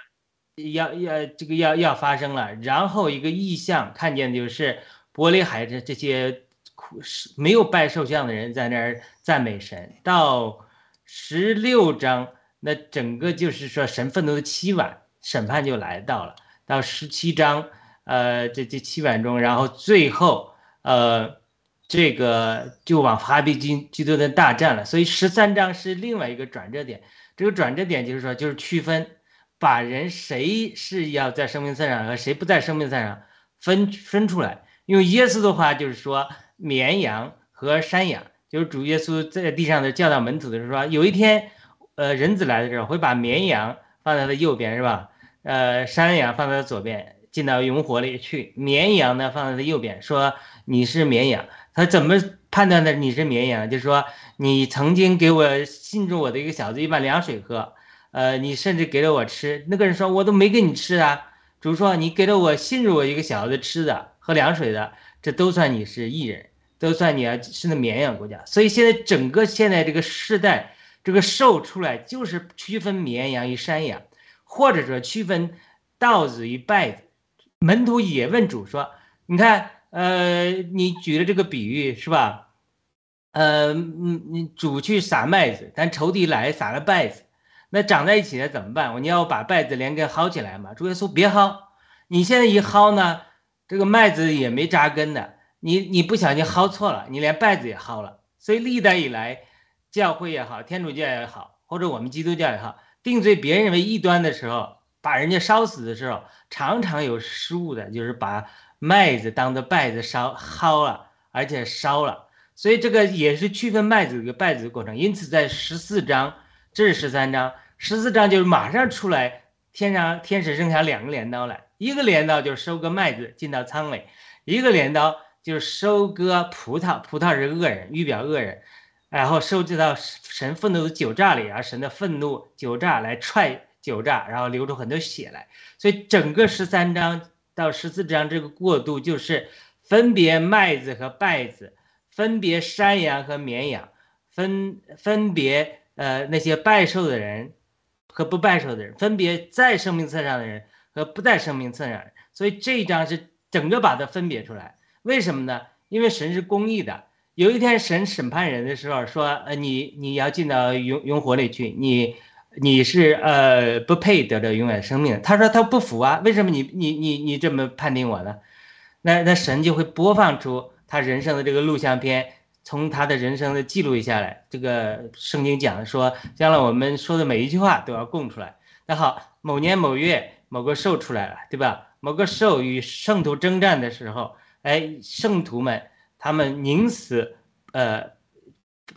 要要这个要要发生了，然后一个意象看见就是玻璃海这这些苦是没有拜受像的人在那儿赞美神。到十六章，那整个就是说神愤怒的七晚，审判就来到了，到十七章，呃，这这七晚中，然后最后，呃，这个就往哈比军基督的大战了。所以十三章是另外一个转折点，这个转折点就是说，就是区分，把人谁是要在生命赛上和谁不在生命赛上分分出来。用耶稣的话就是说，绵羊和山羊，就是主耶稣在地上的教导门徒的时候说，有一天，呃，人子来的时候会把绵羊放在他右边，是吧？呃，山羊放在他左边，进到永火里去。绵羊呢放在他右边，说你是绵羊。他怎么判断的你是绵羊？就是说你曾经给我信主我的一个小子一碗凉水喝，呃，你甚至给了我吃。那个人说我都没给你吃啊。主说你给了我信任我一个小子吃的喝凉水的，这都算你是艺人，都算你啊是那绵羊国家。所以现在整个现在这个时代，这个兽出来就是区分绵羊与山羊。或者说区分稻子与稗子，门徒也问主说：“你看，呃，你举的这个比喻是吧？呃，嗯，你主去撒麦子，但仇敌来撒了稗子，那长在一起了怎么办？你要把稗子连根薅起来嘛？主耶稣别薅，你现在一薅呢，这个麦子也没扎根的，你你不小心薅错了，你连稗子也薅了。所以历代以来，教会也好，天主教也好，或者我们基督教也好。”定罪别人为异端的时候，把人家烧死的时候，常常有失误的，就是把麦子当做稗子烧薅了，而且烧了。所以这个也是区分麦子与稗子的过程。因此，在十四章，这是十三章，十四章就是马上出来，天上天使扔下两个镰刀来，一个镰刀就是收割麦子进到仓里，一个镰刀就是收割葡萄，葡萄是恶人，预表恶人。然后收集到神愤怒的酒榨里啊，神的愤怒酒榨来踹酒榨，然后流出很多血来。所以整个十三章到十四章这个过渡，就是分别麦子和稗子，分别山羊和绵羊，分分别呃那些拜寿的人和不拜寿的人，分别在生命册上的人和不在生命册上人。所以这一章是整个把它分别出来。为什么呢？因为神是公义的。有一天，神审判人的时候说：“呃，你你要进到永永火里去，你你是呃不配得到永远生命。”他说他不服啊，为什么你你你你这么判定我呢？那那神就会播放出他人生的这个录像片，从他的人生的记录下来。这个圣经讲的说，将来我们说的每一句话都要供出来。那好，某年某月某个兽出来了，对吧？某个兽与圣徒征战的时候，哎，圣徒们。他们宁死，呃，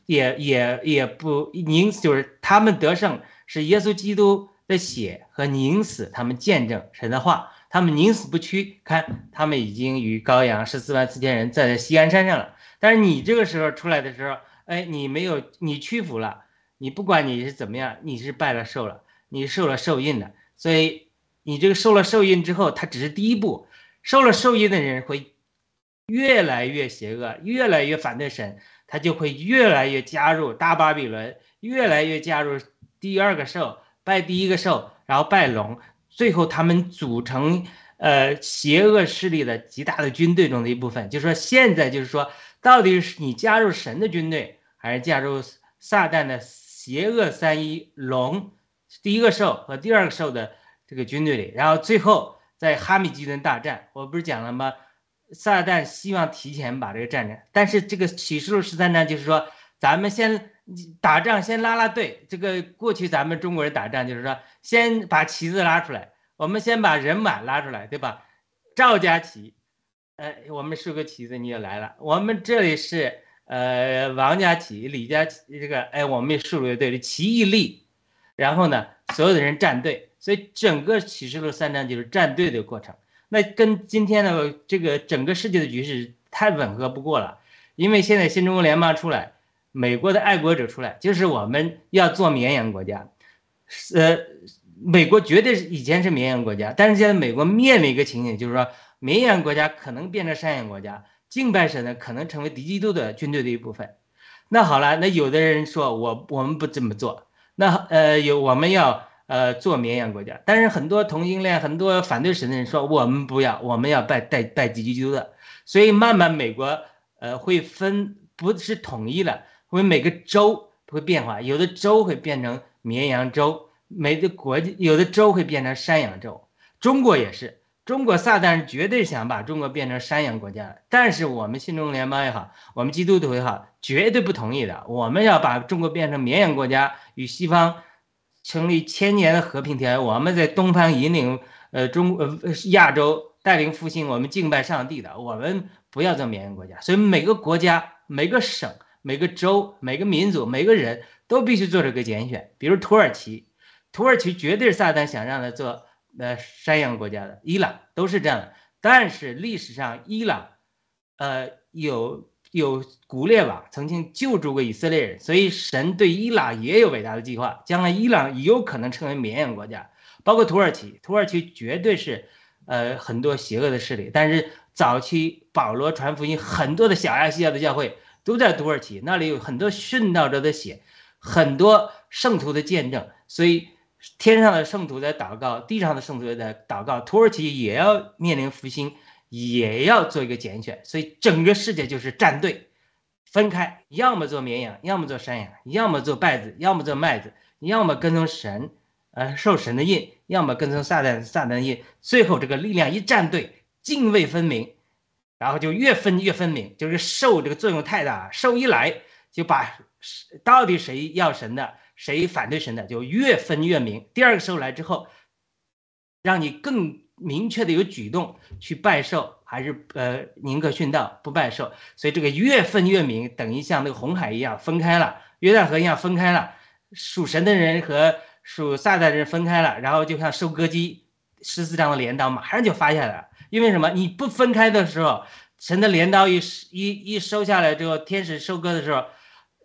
也也也不宁死，就是他们得胜是耶稣基督的血和宁死，他们见证神的话，他们宁死不屈。看，他们已经与羔羊十四万四千人站在西安山上了。但是你这个时候出来的时候，哎，你没有，你屈服了，你不管你是怎么样，你是拜了受了，你受了受印的。所以你这个受了受印之后，它只是第一步，受了受印的人会。越来越邪恶，越来越反对神，他就会越来越加入大巴比伦，越来越加入第二个兽，拜第一个兽，然后拜龙，最后他们组成呃邪恶势力的极大的军队中的一部分。就是说，现在就是说，到底是你加入神的军队，还是加入撒旦的邪恶三一龙第一个兽和第二个兽的这个军队里？然后最后在哈米基顿大战，我不是讲了吗？撒旦希望提前把这个战争，但是这个启示录十三章就是说，咱们先打仗，先拉拉队。这个过去咱们中国人打仗就是说，先把旗子拉出来，我们先把人马拉出来，对吧？赵家旗，呃，我们竖个旗子你就来了。我们这里是呃王家旗、李家旗，这个哎，我们也竖了队，旗一立，然后呢，所有的人站队。所以整个启示录三章就是站队的过程。那跟今天的这个整个世界的局势太吻合不过了，因为现在新中国联邦出来，美国的爱国者出来，就是我们要做绵羊国家，呃，美国绝对是以前是绵羊国家，但是现在美国面临一个情景，就是说绵羊国家可能变成山羊国家，敬拜神呢可能成为敌基督的军队的一部分。那好了，那有的人说我我们不这么做，那呃有我们要。呃，做绵羊国家，但是很多同性恋、很多反对神的人说，我们不要，我们要拜拜拜基督的。所以慢慢美国呃会分，不是统一了，会每个州会变化，有的州会变成绵羊州，每个国有的州会变成山羊州，中国也是。中国撒旦绝对想把中国变成山羊国家，但是我们新中联邦也好，我们基督徒也好，绝对不同意的。我们要把中国变成绵羊国家，与西方成立千年的和平条约。我们在东方引领呃中呃亚洲带领复兴，我们敬拜上帝的。我们不要做绵羊国家。所以每个国家、每个省、每个州、每个民族、每个人都必须做这个拣选。比如土耳其，土耳其绝对是撒旦想让他做。呃，山羊国家的伊朗都是这样的，但是历史上伊朗，呃，有有古列王曾经救助过以色列人，所以神对伊朗也有伟大的计划，将来伊朗有可能成为绵羊国家，包括土耳其，土耳其绝对是，呃，很多邪恶的势力，但是早期保罗传福音，很多的小亚细亚的教会都在土耳其，那里有很多殉道者的血，很多圣徒的见证，所以。天上的圣徒在祷告，地上的圣徒在祷告。土耳其也要面临复兴，也要做一个拣选。所以整个世界就是站队，分开，要么做绵羊，要么做山羊，要么做稗子，要么做麦子，要么跟从神，呃，受神的印，要么跟从撒旦，撒旦的印。最后这个力量一站队，泾渭分明，然后就越分越分明，就是受这个作用太大，受一来就把到底谁要神的。谁反对神的，就越分越明。第二个时候来之后，让你更明确的有举动去拜寿，还是呃宁可殉道不拜寿。所以这个越分越明，等于像那个红海一样分开了，约旦河一样分开了，属神的人和属撒旦的人分开了。然后就像收割机，十四张的镰刀马上就发下来了。因为什么？你不分开的时候，神的镰刀一一一收下来之后，天使收割的时候。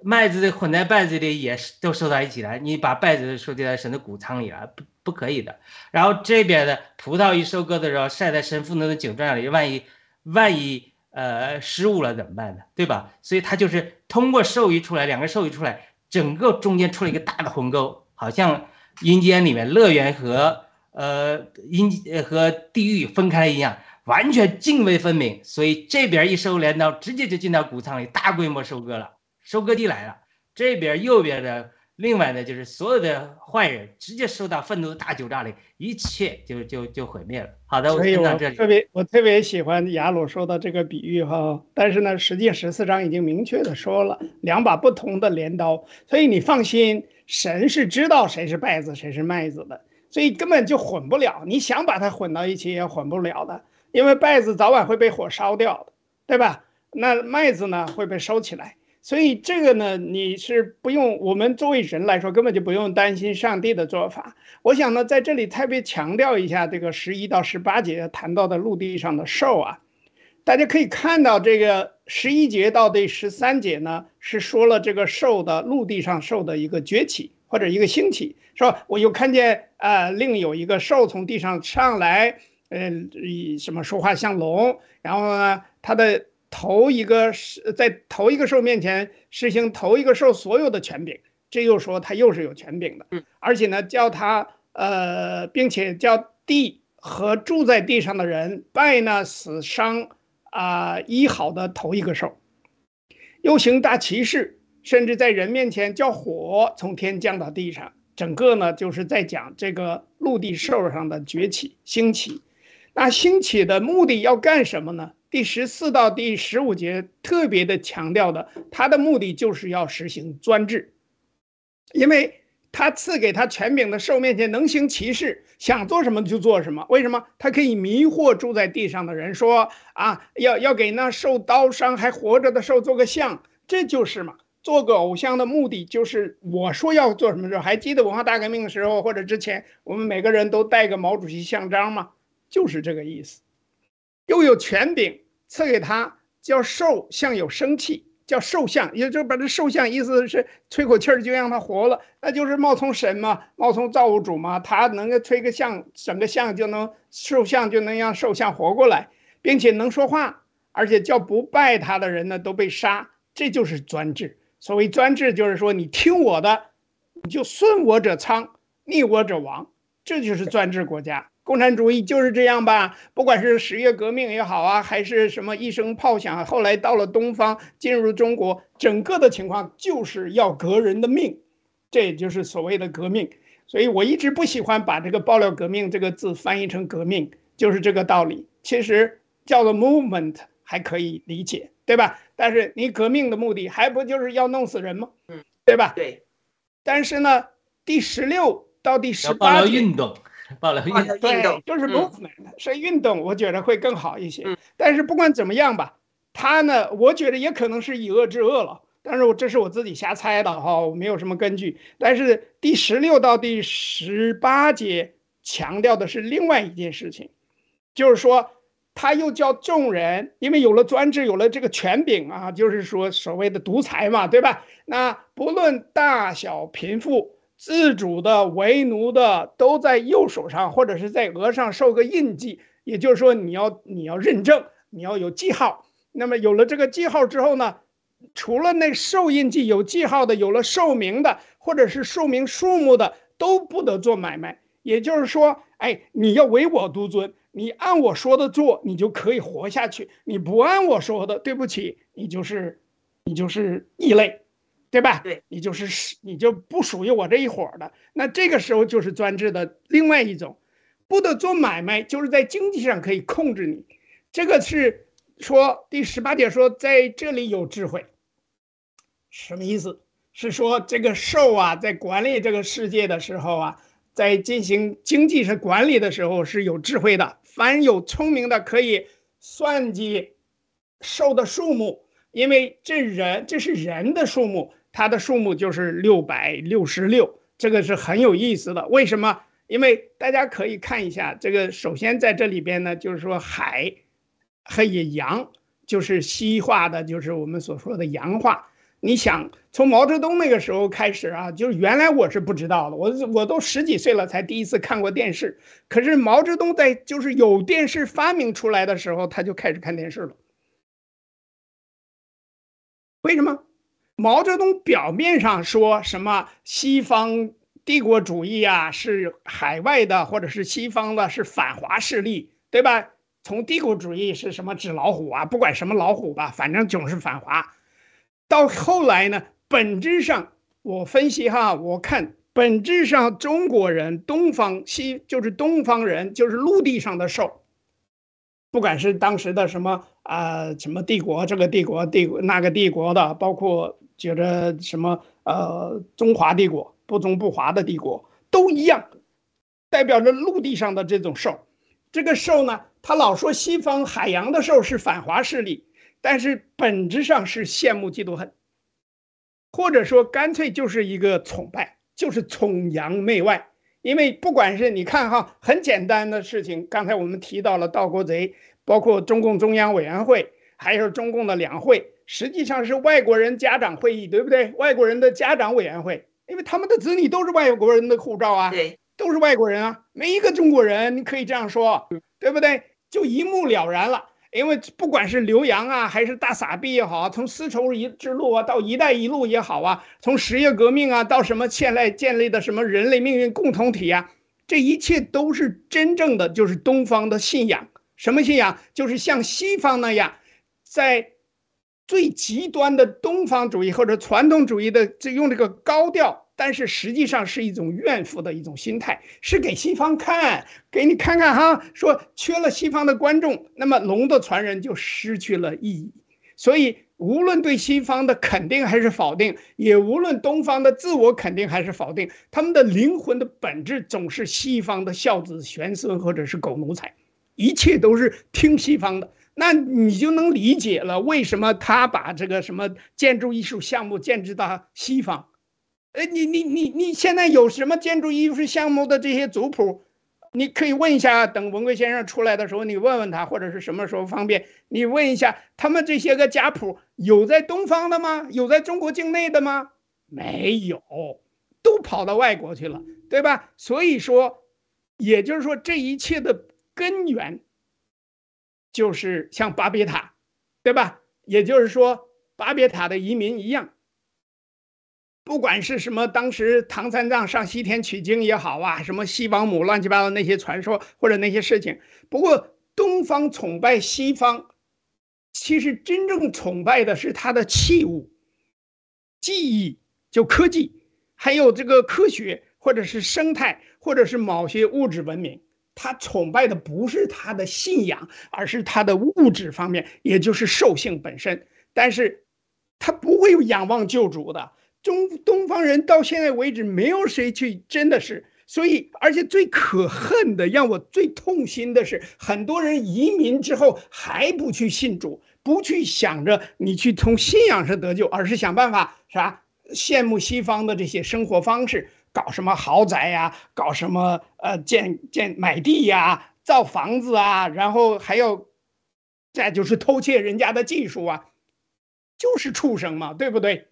麦子混在稗子里也是都收到一起了，你把稗子收进在神的谷仓里了，不不可以的。然后这边的葡萄一收割的时候，晒在神父那的酒庄里，万一万一呃失误了怎么办呢？对吧？所以他就是通过授予出来，两个授予出来，整个中间出了一个大的鸿沟，好像阴间里面乐园和呃阴和地狱分开一样，完全泾渭分明。所以这边一收镰刀，直接就进到谷仓里，大规模收割了。收割地来了，这边右边的另外呢，就是所有的坏人直接收到愤怒的大酒炸里，一切就就就毁灭了。好的，所以我这里特别我特别喜欢雅鲁说的这个比喻哈，但是呢，实际十四章已经明确的说了两把不同的镰刀，所以你放心，神是知道谁是稗子谁是麦子的，所以根本就混不了。你想把它混到一起也混不了的，因为稗子早晚会被火烧掉的，对吧？那麦子呢会被收起来。所以这个呢，你是不用我们作为人来说，根本就不用担心上帝的做法。我想呢，在这里特别强调一下这个十一到十八节谈到的陆地上的兽啊，大家可以看到这个十一节到第十三节呢，是说了这个兽的陆地上兽的一个崛起或者一个兴起，说我又看见啊，另有一个兽从地上上来，呃，以什么说话像龙，然后呢，它的。头一个是在头一个兽面前实行头一个兽所有的权柄，这又说他又是有权柄的，而且呢叫他呃，并且叫地和住在地上的人拜那死伤啊医好的头一个兽，又行大奇事，甚至在人面前叫火从天降到地上，整个呢就是在讲这个陆地兽上的崛起兴起，那兴起的目的要干什么呢？第十四到第十五节特别的强调的，他的目的就是要实行专制，因为他赐给他权柄的兽面前能行其事，想做什么就做什么。为什么？他可以迷惑住在地上的人，说啊，要要给那受刀伤还活着的兽做个像，这就是嘛。做个偶像的目的就是我说要做什么时候，还记得文化大革命的时候或者之前，我们每个人都带个毛主席像章吗？就是这个意思，又有权柄。赐给他叫兽像有生气，叫兽像，也就把这兽像意思是吹口气儿就让他活了，那就是冒充神嘛，冒充造物主嘛，他能够吹个像，整个像就能兽像就能让兽像活过来，并且能说话，而且叫不拜他的人呢都被杀，这就是专制。所谓专制，就是说你听我的，你就顺我者昌，逆我者亡，这就是专制国家。共产主义就是这样吧，不管是十月革命也好啊，还是什么一声炮响，后来到了东方，进入中国，整个的情况就是要革人的命，这也就是所谓的革命。所以我一直不喜欢把这个爆料革命这个字翻译成革命，就是这个道理。其实叫做 movement 还可以理解，对吧？但是你革命的目的还不就是要弄死人吗？嗯，对吧？对，但是呢，第十六到第十要爆八运动，爆料运动。就是嗯 movement、是运动，我觉得会更好一些。嗯但是不管怎么样吧，他呢，我觉得也可能是以恶制恶了。但是我这是我自己瞎猜的哈，我没有什么根据。但是第十六到第十八节强调的是另外一件事情，就是说他又叫众人，因为有了专制，有了这个权柄啊，就是说所谓的独裁嘛，对吧？那不论大小贫富，自主的、为奴的，都在右手上或者是在额上受个印记，也就是说你要你要认证，你要有记号。那么有了这个记号之后呢，除了那受印记有记号的，有了寿名的，或者是寿名数目的，都不得做买卖。也就是说，哎，你要唯我独尊，你按我说的做，你就可以活下去；你不按我说的，对不起，你就是你就是异类，对吧？对，你就是是你就不属于我这一伙儿的。那这个时候就是专制的另外一种，不得做买卖，就是在经济上可以控制你。这个是说第十八节说在这里有智慧，什么意思？是说这个兽啊，在管理这个世界的时候啊，在进行经济上管理的时候是有智慧的。凡有聪明的，可以算计兽的数目，因为这人这是人的数目，它的数目就是六百六十六，这个是很有意思的。为什么？因为大家可以看一下，这个首先在这里边呢，就是说海和也洋，就是西化的，就是我们所说的洋化。你想从毛泽东那个时候开始啊，就是原来我是不知道的，我我都十几岁了才第一次看过电视。可是毛泽东在就是有电视发明出来的时候，他就开始看电视了。为什么？毛泽东表面上说什么西方帝国主义啊是海外的，或者是西方的是反华势力，对吧？从帝国主义是什么纸老虎啊，不管什么老虎吧，反正总是反华。到后来呢，本质上我分析哈，我看本质上中国人东方西就是东方人，就是陆地上的兽，不管是当时的什么啊、什么帝国，这个帝国帝国那个帝国的，包括觉得什么呃中华帝国不中不华的帝国都一样，代表着陆地上的这种兽。这个兽呢，他老说西方海洋的兽是反华势力。但是本质上是羡慕、嫉妒、恨，或者说干脆就是一个崇拜，就是崇洋媚外。因为不管是你看哈，很简单的事情，刚才我们提到了盗国贼，包括中共中央委员会，还有中共的两会，实际上是外国人家长会议，对不对？外国人的家长委员会，因为他们的子女都是外国人的护照啊，对，都是外国人啊，没一个中国人，你可以这样说，对不对？就一目了然了。因为不管是刘洋啊，还是大傻逼也好，从丝绸一之路啊，到一带一路也好啊，从十月革命啊，到什么现在建立的什么人类命运共同体啊，这一切都是真正的就是东方的信仰。什么信仰？就是像西方那样，在最极端的东方主义或者传统主义的，这用这个高调，但是实际上是一种怨妇的一种心态，是给西方看，给你看看哈，说缺了西方的观众，那么龙的传人就失去了意义。所以，无论对西方的肯定还是否定，也无论东方的自我肯定还是否定，他们的灵魂的本质总是西方的孝子玄孙或者是狗奴才，一切都是听西方的。那你就能理解了，为什么他把这个什么建筑艺术项目建制到西方？哎，你你你你现在有什么建筑艺术项目的这些族谱？你可以问一下，等文贵先生出来的时候，你问问他，或者是什么时候方便，你问一下，他们这些个家谱有在东方的吗？有在中国境内的吗？没有，都跑到外国去了，对吧？所以说，也就是说，这一切的根源就是像巴别塔，对吧？也就是说，巴别塔的移民一样。不管是什么，当时唐三藏上西天取经也好啊，什么西王母乱七八糟那些传说或者那些事情。不过东方崇拜西方，其实真正崇拜的是他的器物、技艺，就科技，还有这个科学，或者是生态，或者是某些物质文明，他崇拜的不是他的信仰，而是他的物质方面，也就是兽性本身。但是，他不会仰望救主的。中东方人到现在为止，没有谁去真的是。所以，而且最可恨的，让我最痛心的是，很多人移民之后还不去信主，不去想着你去从信仰上得救，而是想办法啥羡慕西方的这些生活方式，搞什么豪宅呀，搞什么呃建建买地呀，造房子啊，然后还要再就是偷窃人家的技术啊，就是畜生嘛，对不对？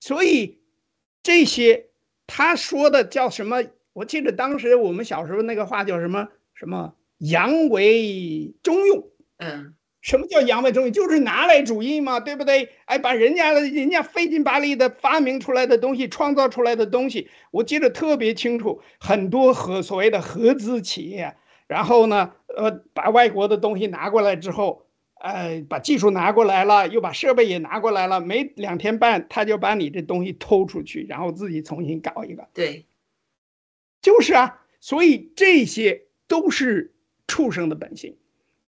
所以这些他说的叫什么？我记得当时我们小时候那个话叫什么什么“扬为中用”。嗯，什么叫洋为中用？就是拿来主义嘛，对不对？哎，把人家的人家费劲巴力的发明出来的东西、创造出来的东西，我记得特别清楚。很多合所谓的合资企业，然后呢，呃，把外国的东西拿过来之后。呃，把技术拿过来了，又把设备也拿过来了，没两天半，他就把你这东西偷出去，然后自己重新搞一个。对，就是啊，所以这些都是畜生的本性，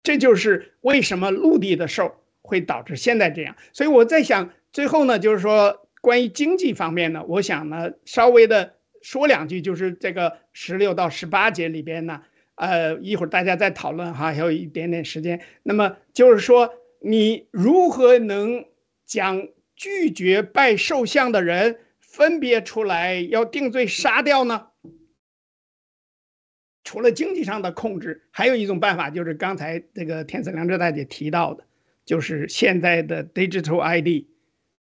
这就是为什么陆地的兽会导致现在这样。所以我在想，最后呢，就是说关于经济方面呢，我想呢，稍微的说两句，就是这个十六到十八节里边呢。呃，一会儿大家再讨论哈，还有一点点时间。那么就是说，你如何能将拒绝拜兽像的人分别出来，要定罪杀掉呢？除了经济上的控制，还有一种办法，就是刚才这个天赐良知大姐提到的，就是现在的 digital ID，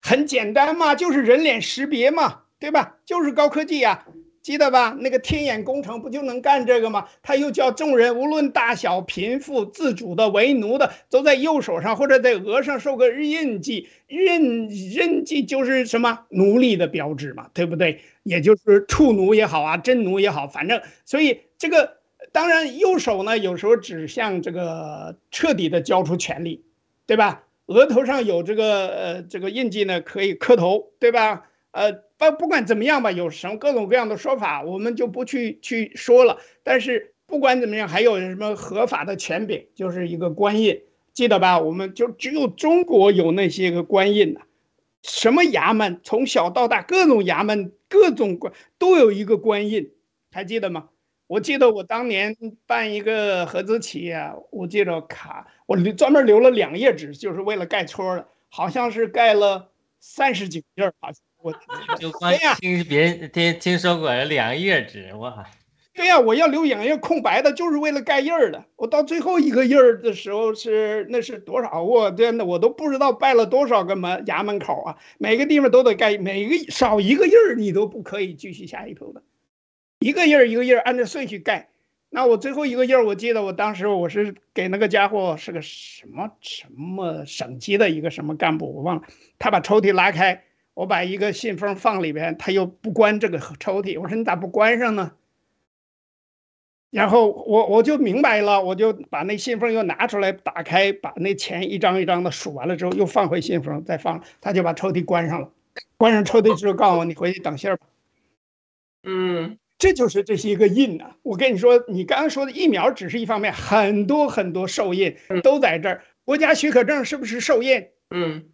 很简单嘛，就是人脸识别嘛，对吧？就是高科技呀。记得吧？那个天眼工程不就能干这个吗？他又叫众人无论大小、贫富、自主的、为奴的，都在右手上或者在额上受个印记。印印记就是什么奴隶的标志嘛，对不对？也就是畜奴也好啊，真奴也好，反正所以这个当然右手呢，有时候指向这个彻底的交出权力，对吧？额头上有这个呃这个印记呢，可以磕头，对吧？呃，不不管怎么样吧，有什么各种各样的说法，我们就不去去说了。但是不管怎么样，还有什么合法的权柄，就是一个官印，记得吧？我们就只有中国有那些个官印呐，什么衙门，从小到大各种衙门、各种官都有一个官印，还记得吗？我记得我当年办一个合资企业，我记得卡，我留专门留了两页纸，就是为了盖戳的，好像是盖了三十几页，好像。我 就光听别人听听说过两页纸哇，对呀，我要留两页空白的，就是为了盖印儿的。我到最后一个印儿的时候是那是多少？我真的我都不知道拜了多少个门衙门口啊，每个地方都得盖，每个少一个印儿你都不可以继续下一头的，一个印儿一个印儿按照顺序盖。那我最后一个印儿，我记得我当时我是给那个家伙是个什么什么省级的一个什么干部，我忘了，他把抽屉拉开。我把一个信封放里边，他又不关这个抽屉。我说你咋不关上呢？然后我我就明白了，我就把那信封又拿出来，打开，把那钱一张一张的数完了之后，又放回信封，再放，他就把抽屉关上了。关上抽屉之后，告诉我你回去等信儿吧。嗯，这就是这是一个印呐。我跟你说，你刚刚说的疫苗只是一方面，很多很多寿印都在这儿。国家许可证是不是寿印？嗯，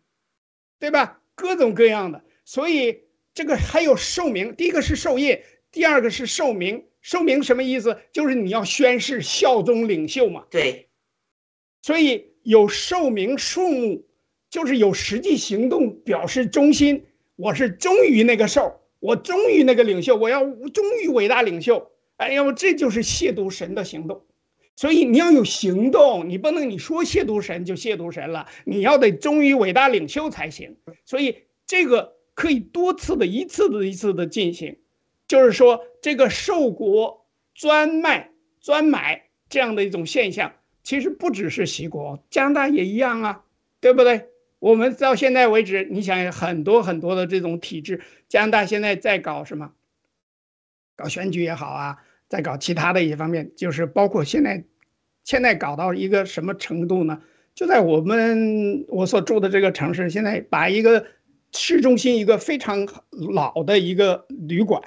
对吧？各种各样的，所以这个还有寿名。第一个是寿印，第二个是寿名。寿名什么意思？就是你要宣誓效忠领袖嘛。对，所以有寿名数目，就是有实际行动表示忠心。我是忠于那个寿，我忠于那个领袖，我要忠于伟大领袖。哎呀，这就是亵渎神的行动。所以你要有行动，你不能你说亵渎神就亵渎神了，你要得忠于伟大领袖才行。所以这个可以多次的、一次的、一次的进行，就是说这个受国专卖、专买这样的一种现象，其实不只是西国，加拿大也一样啊，对不对？我们到现在为止，你想很多很多的这种体制，加拿大现在在搞什么？搞选举也好啊。在搞其他的一些方面，就是包括现在，现在搞到一个什么程度呢？就在我们我所住的这个城市，现在把一个市中心一个非常老的一个旅馆，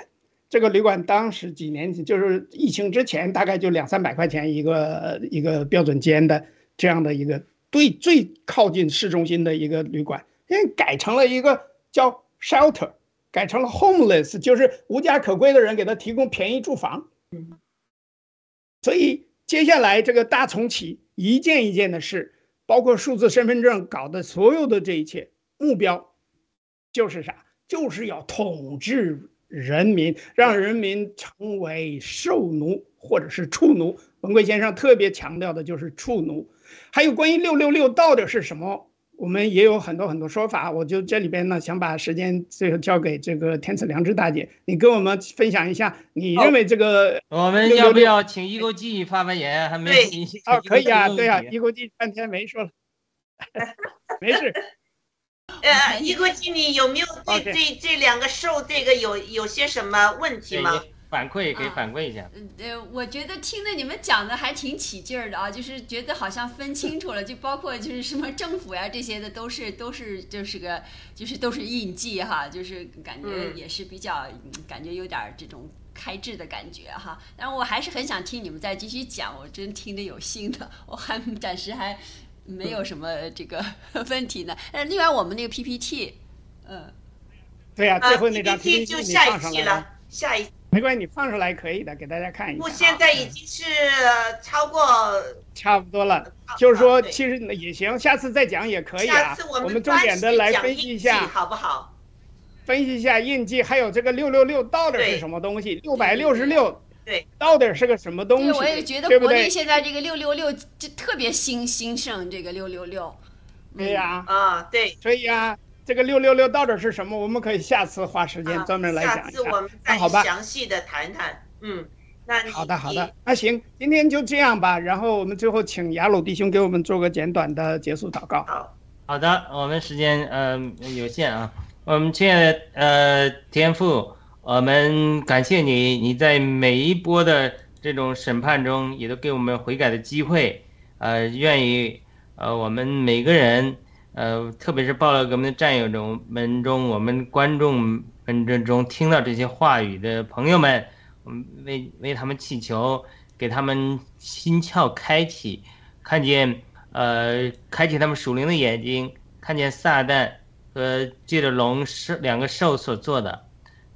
这个旅馆当时几年前就是疫情之前，大概就两三百块钱一个一个标准间的这样的一个对最靠近市中心的一个旅馆，现在改成了一个叫 shelter，改成了 homeless，就是无家可归的人给他提供便宜住房。所以接下来这个大重启一件一件的事，包括数字身份证搞的所有的这一切，目标就是啥？就是要统治人民，让人民成为兽奴或者是畜奴。文贵先生特别强调的就是畜奴。还有关于六六六到底是什么，我们也有很多很多说法。我就这里边呢，想把时间最后交给这个天赐良知大姐，你跟我们分享一下，你认为这个我们要不要请一勾记发发言？还没对啊，可以啊，对啊，一一国际半天没说了，没事。呃，一国经理有没有对对这两个兽这个有有些什么问题吗？反馈给啊反馈一下。呃，我觉得听着你们讲的还挺起劲儿的啊，就是觉得好像分清楚了，就包括就是什么政府呀这些的，都是都是就是个就是都是印记哈，就是感觉嗯也是比较、嗯感觉有点儿这种开智的感觉哈。但我还是很想听你们再继续讲，我真听得有心的，我还暂时还没有什么这个 问题呢。呃，另外我们那个 PPT，嗯。对呀、啊最后那张 PPT 就下放上来一期了，下一没关系，你放出来可以的，给大家看一下我。现在已经是呃超过，差不多了，就是说，其实也行，下次再讲也可以啊下次。我们们重点的来分析一下，好不好？分析一下印记，还有这个六六六到底是什么东西？六百六十六对，到底是个什么东对，西？我也觉得？国内现在这个六六六就特别兴兴盛，这个六六六。对呀、啊，对，所以啊，这个六六六到底是什么？我们可以下次花时间啊专门来讲一下。下次我们再详细的谈谈。嗯，那好的，好的，那行，今天就这样吧。然后我们最后请雅鲁弟兄给我们做个简短的结束祷告。好，好的，我们时间呃有限啊，我们亲爱的呃天父，我们感谢你，你在每一波的这种审判中，也都给我们悔改的机会，呃，愿意呃我们每个人呃，特别是报了革命的战友中们中，我们观众们之中听到这些话语的朋友们，我们为为他们祈求，给他们心窍开启，看见呃，开启他们属灵的眼睛，看见撒旦和借着龙兽两个兽所做的，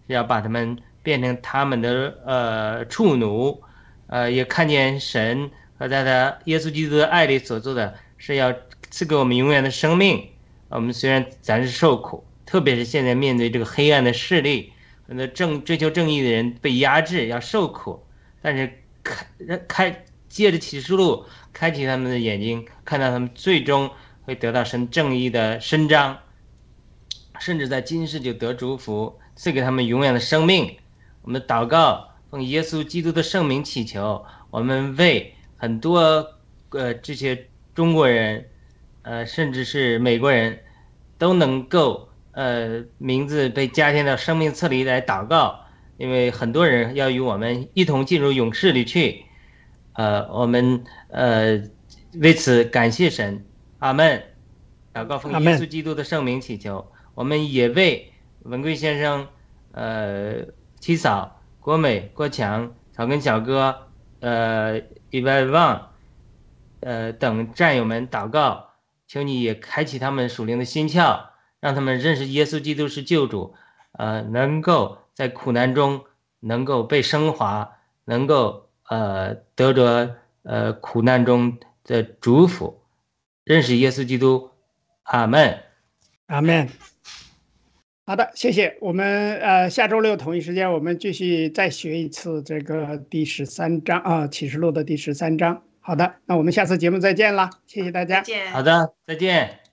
是要把他们变成他们的呃畜奴，呃，也看见神和在他耶稣基督的爱里所做的，是要赐给我们永远的生命。我们虽然暂时受苦，特别是现在面对这个黑暗的势力，很多正追求正义的人被压制，要受苦，但是开开借着启示录开启他们的眼睛，看到他们最终会得到神正义的伸张，甚至在今世就得祝福，赐给他们永远的生命。我们祷告，奉耶稣基督的圣名祈求，我们为很多呃这些中国人，呃甚至是美国人，都能够呃名字被加添到生命册里来祷告，因为很多人要与我们一同进入勇士里去。呃，我们呃为此感谢神，阿门。祷告奉耶稣基督的圣名祈求，我们也为文贵先生、呃七嫂、国美、国强、草根小哥、呃伊万旺、呃等战友们祷告，求你也开启他们属灵的心窍，让他们认识耶稣基督是救主，呃，能够在苦难中能够被升华，能够呃得着呃苦难中的祝福，认识耶稣基督，阿门。阿门。好的，谢谢。我们呃下周六同一时间，我们继续再学一次这个第十三章啊，启示录的第十三章。好的，那我们下次节目再见啦，谢谢大家。好的，再见。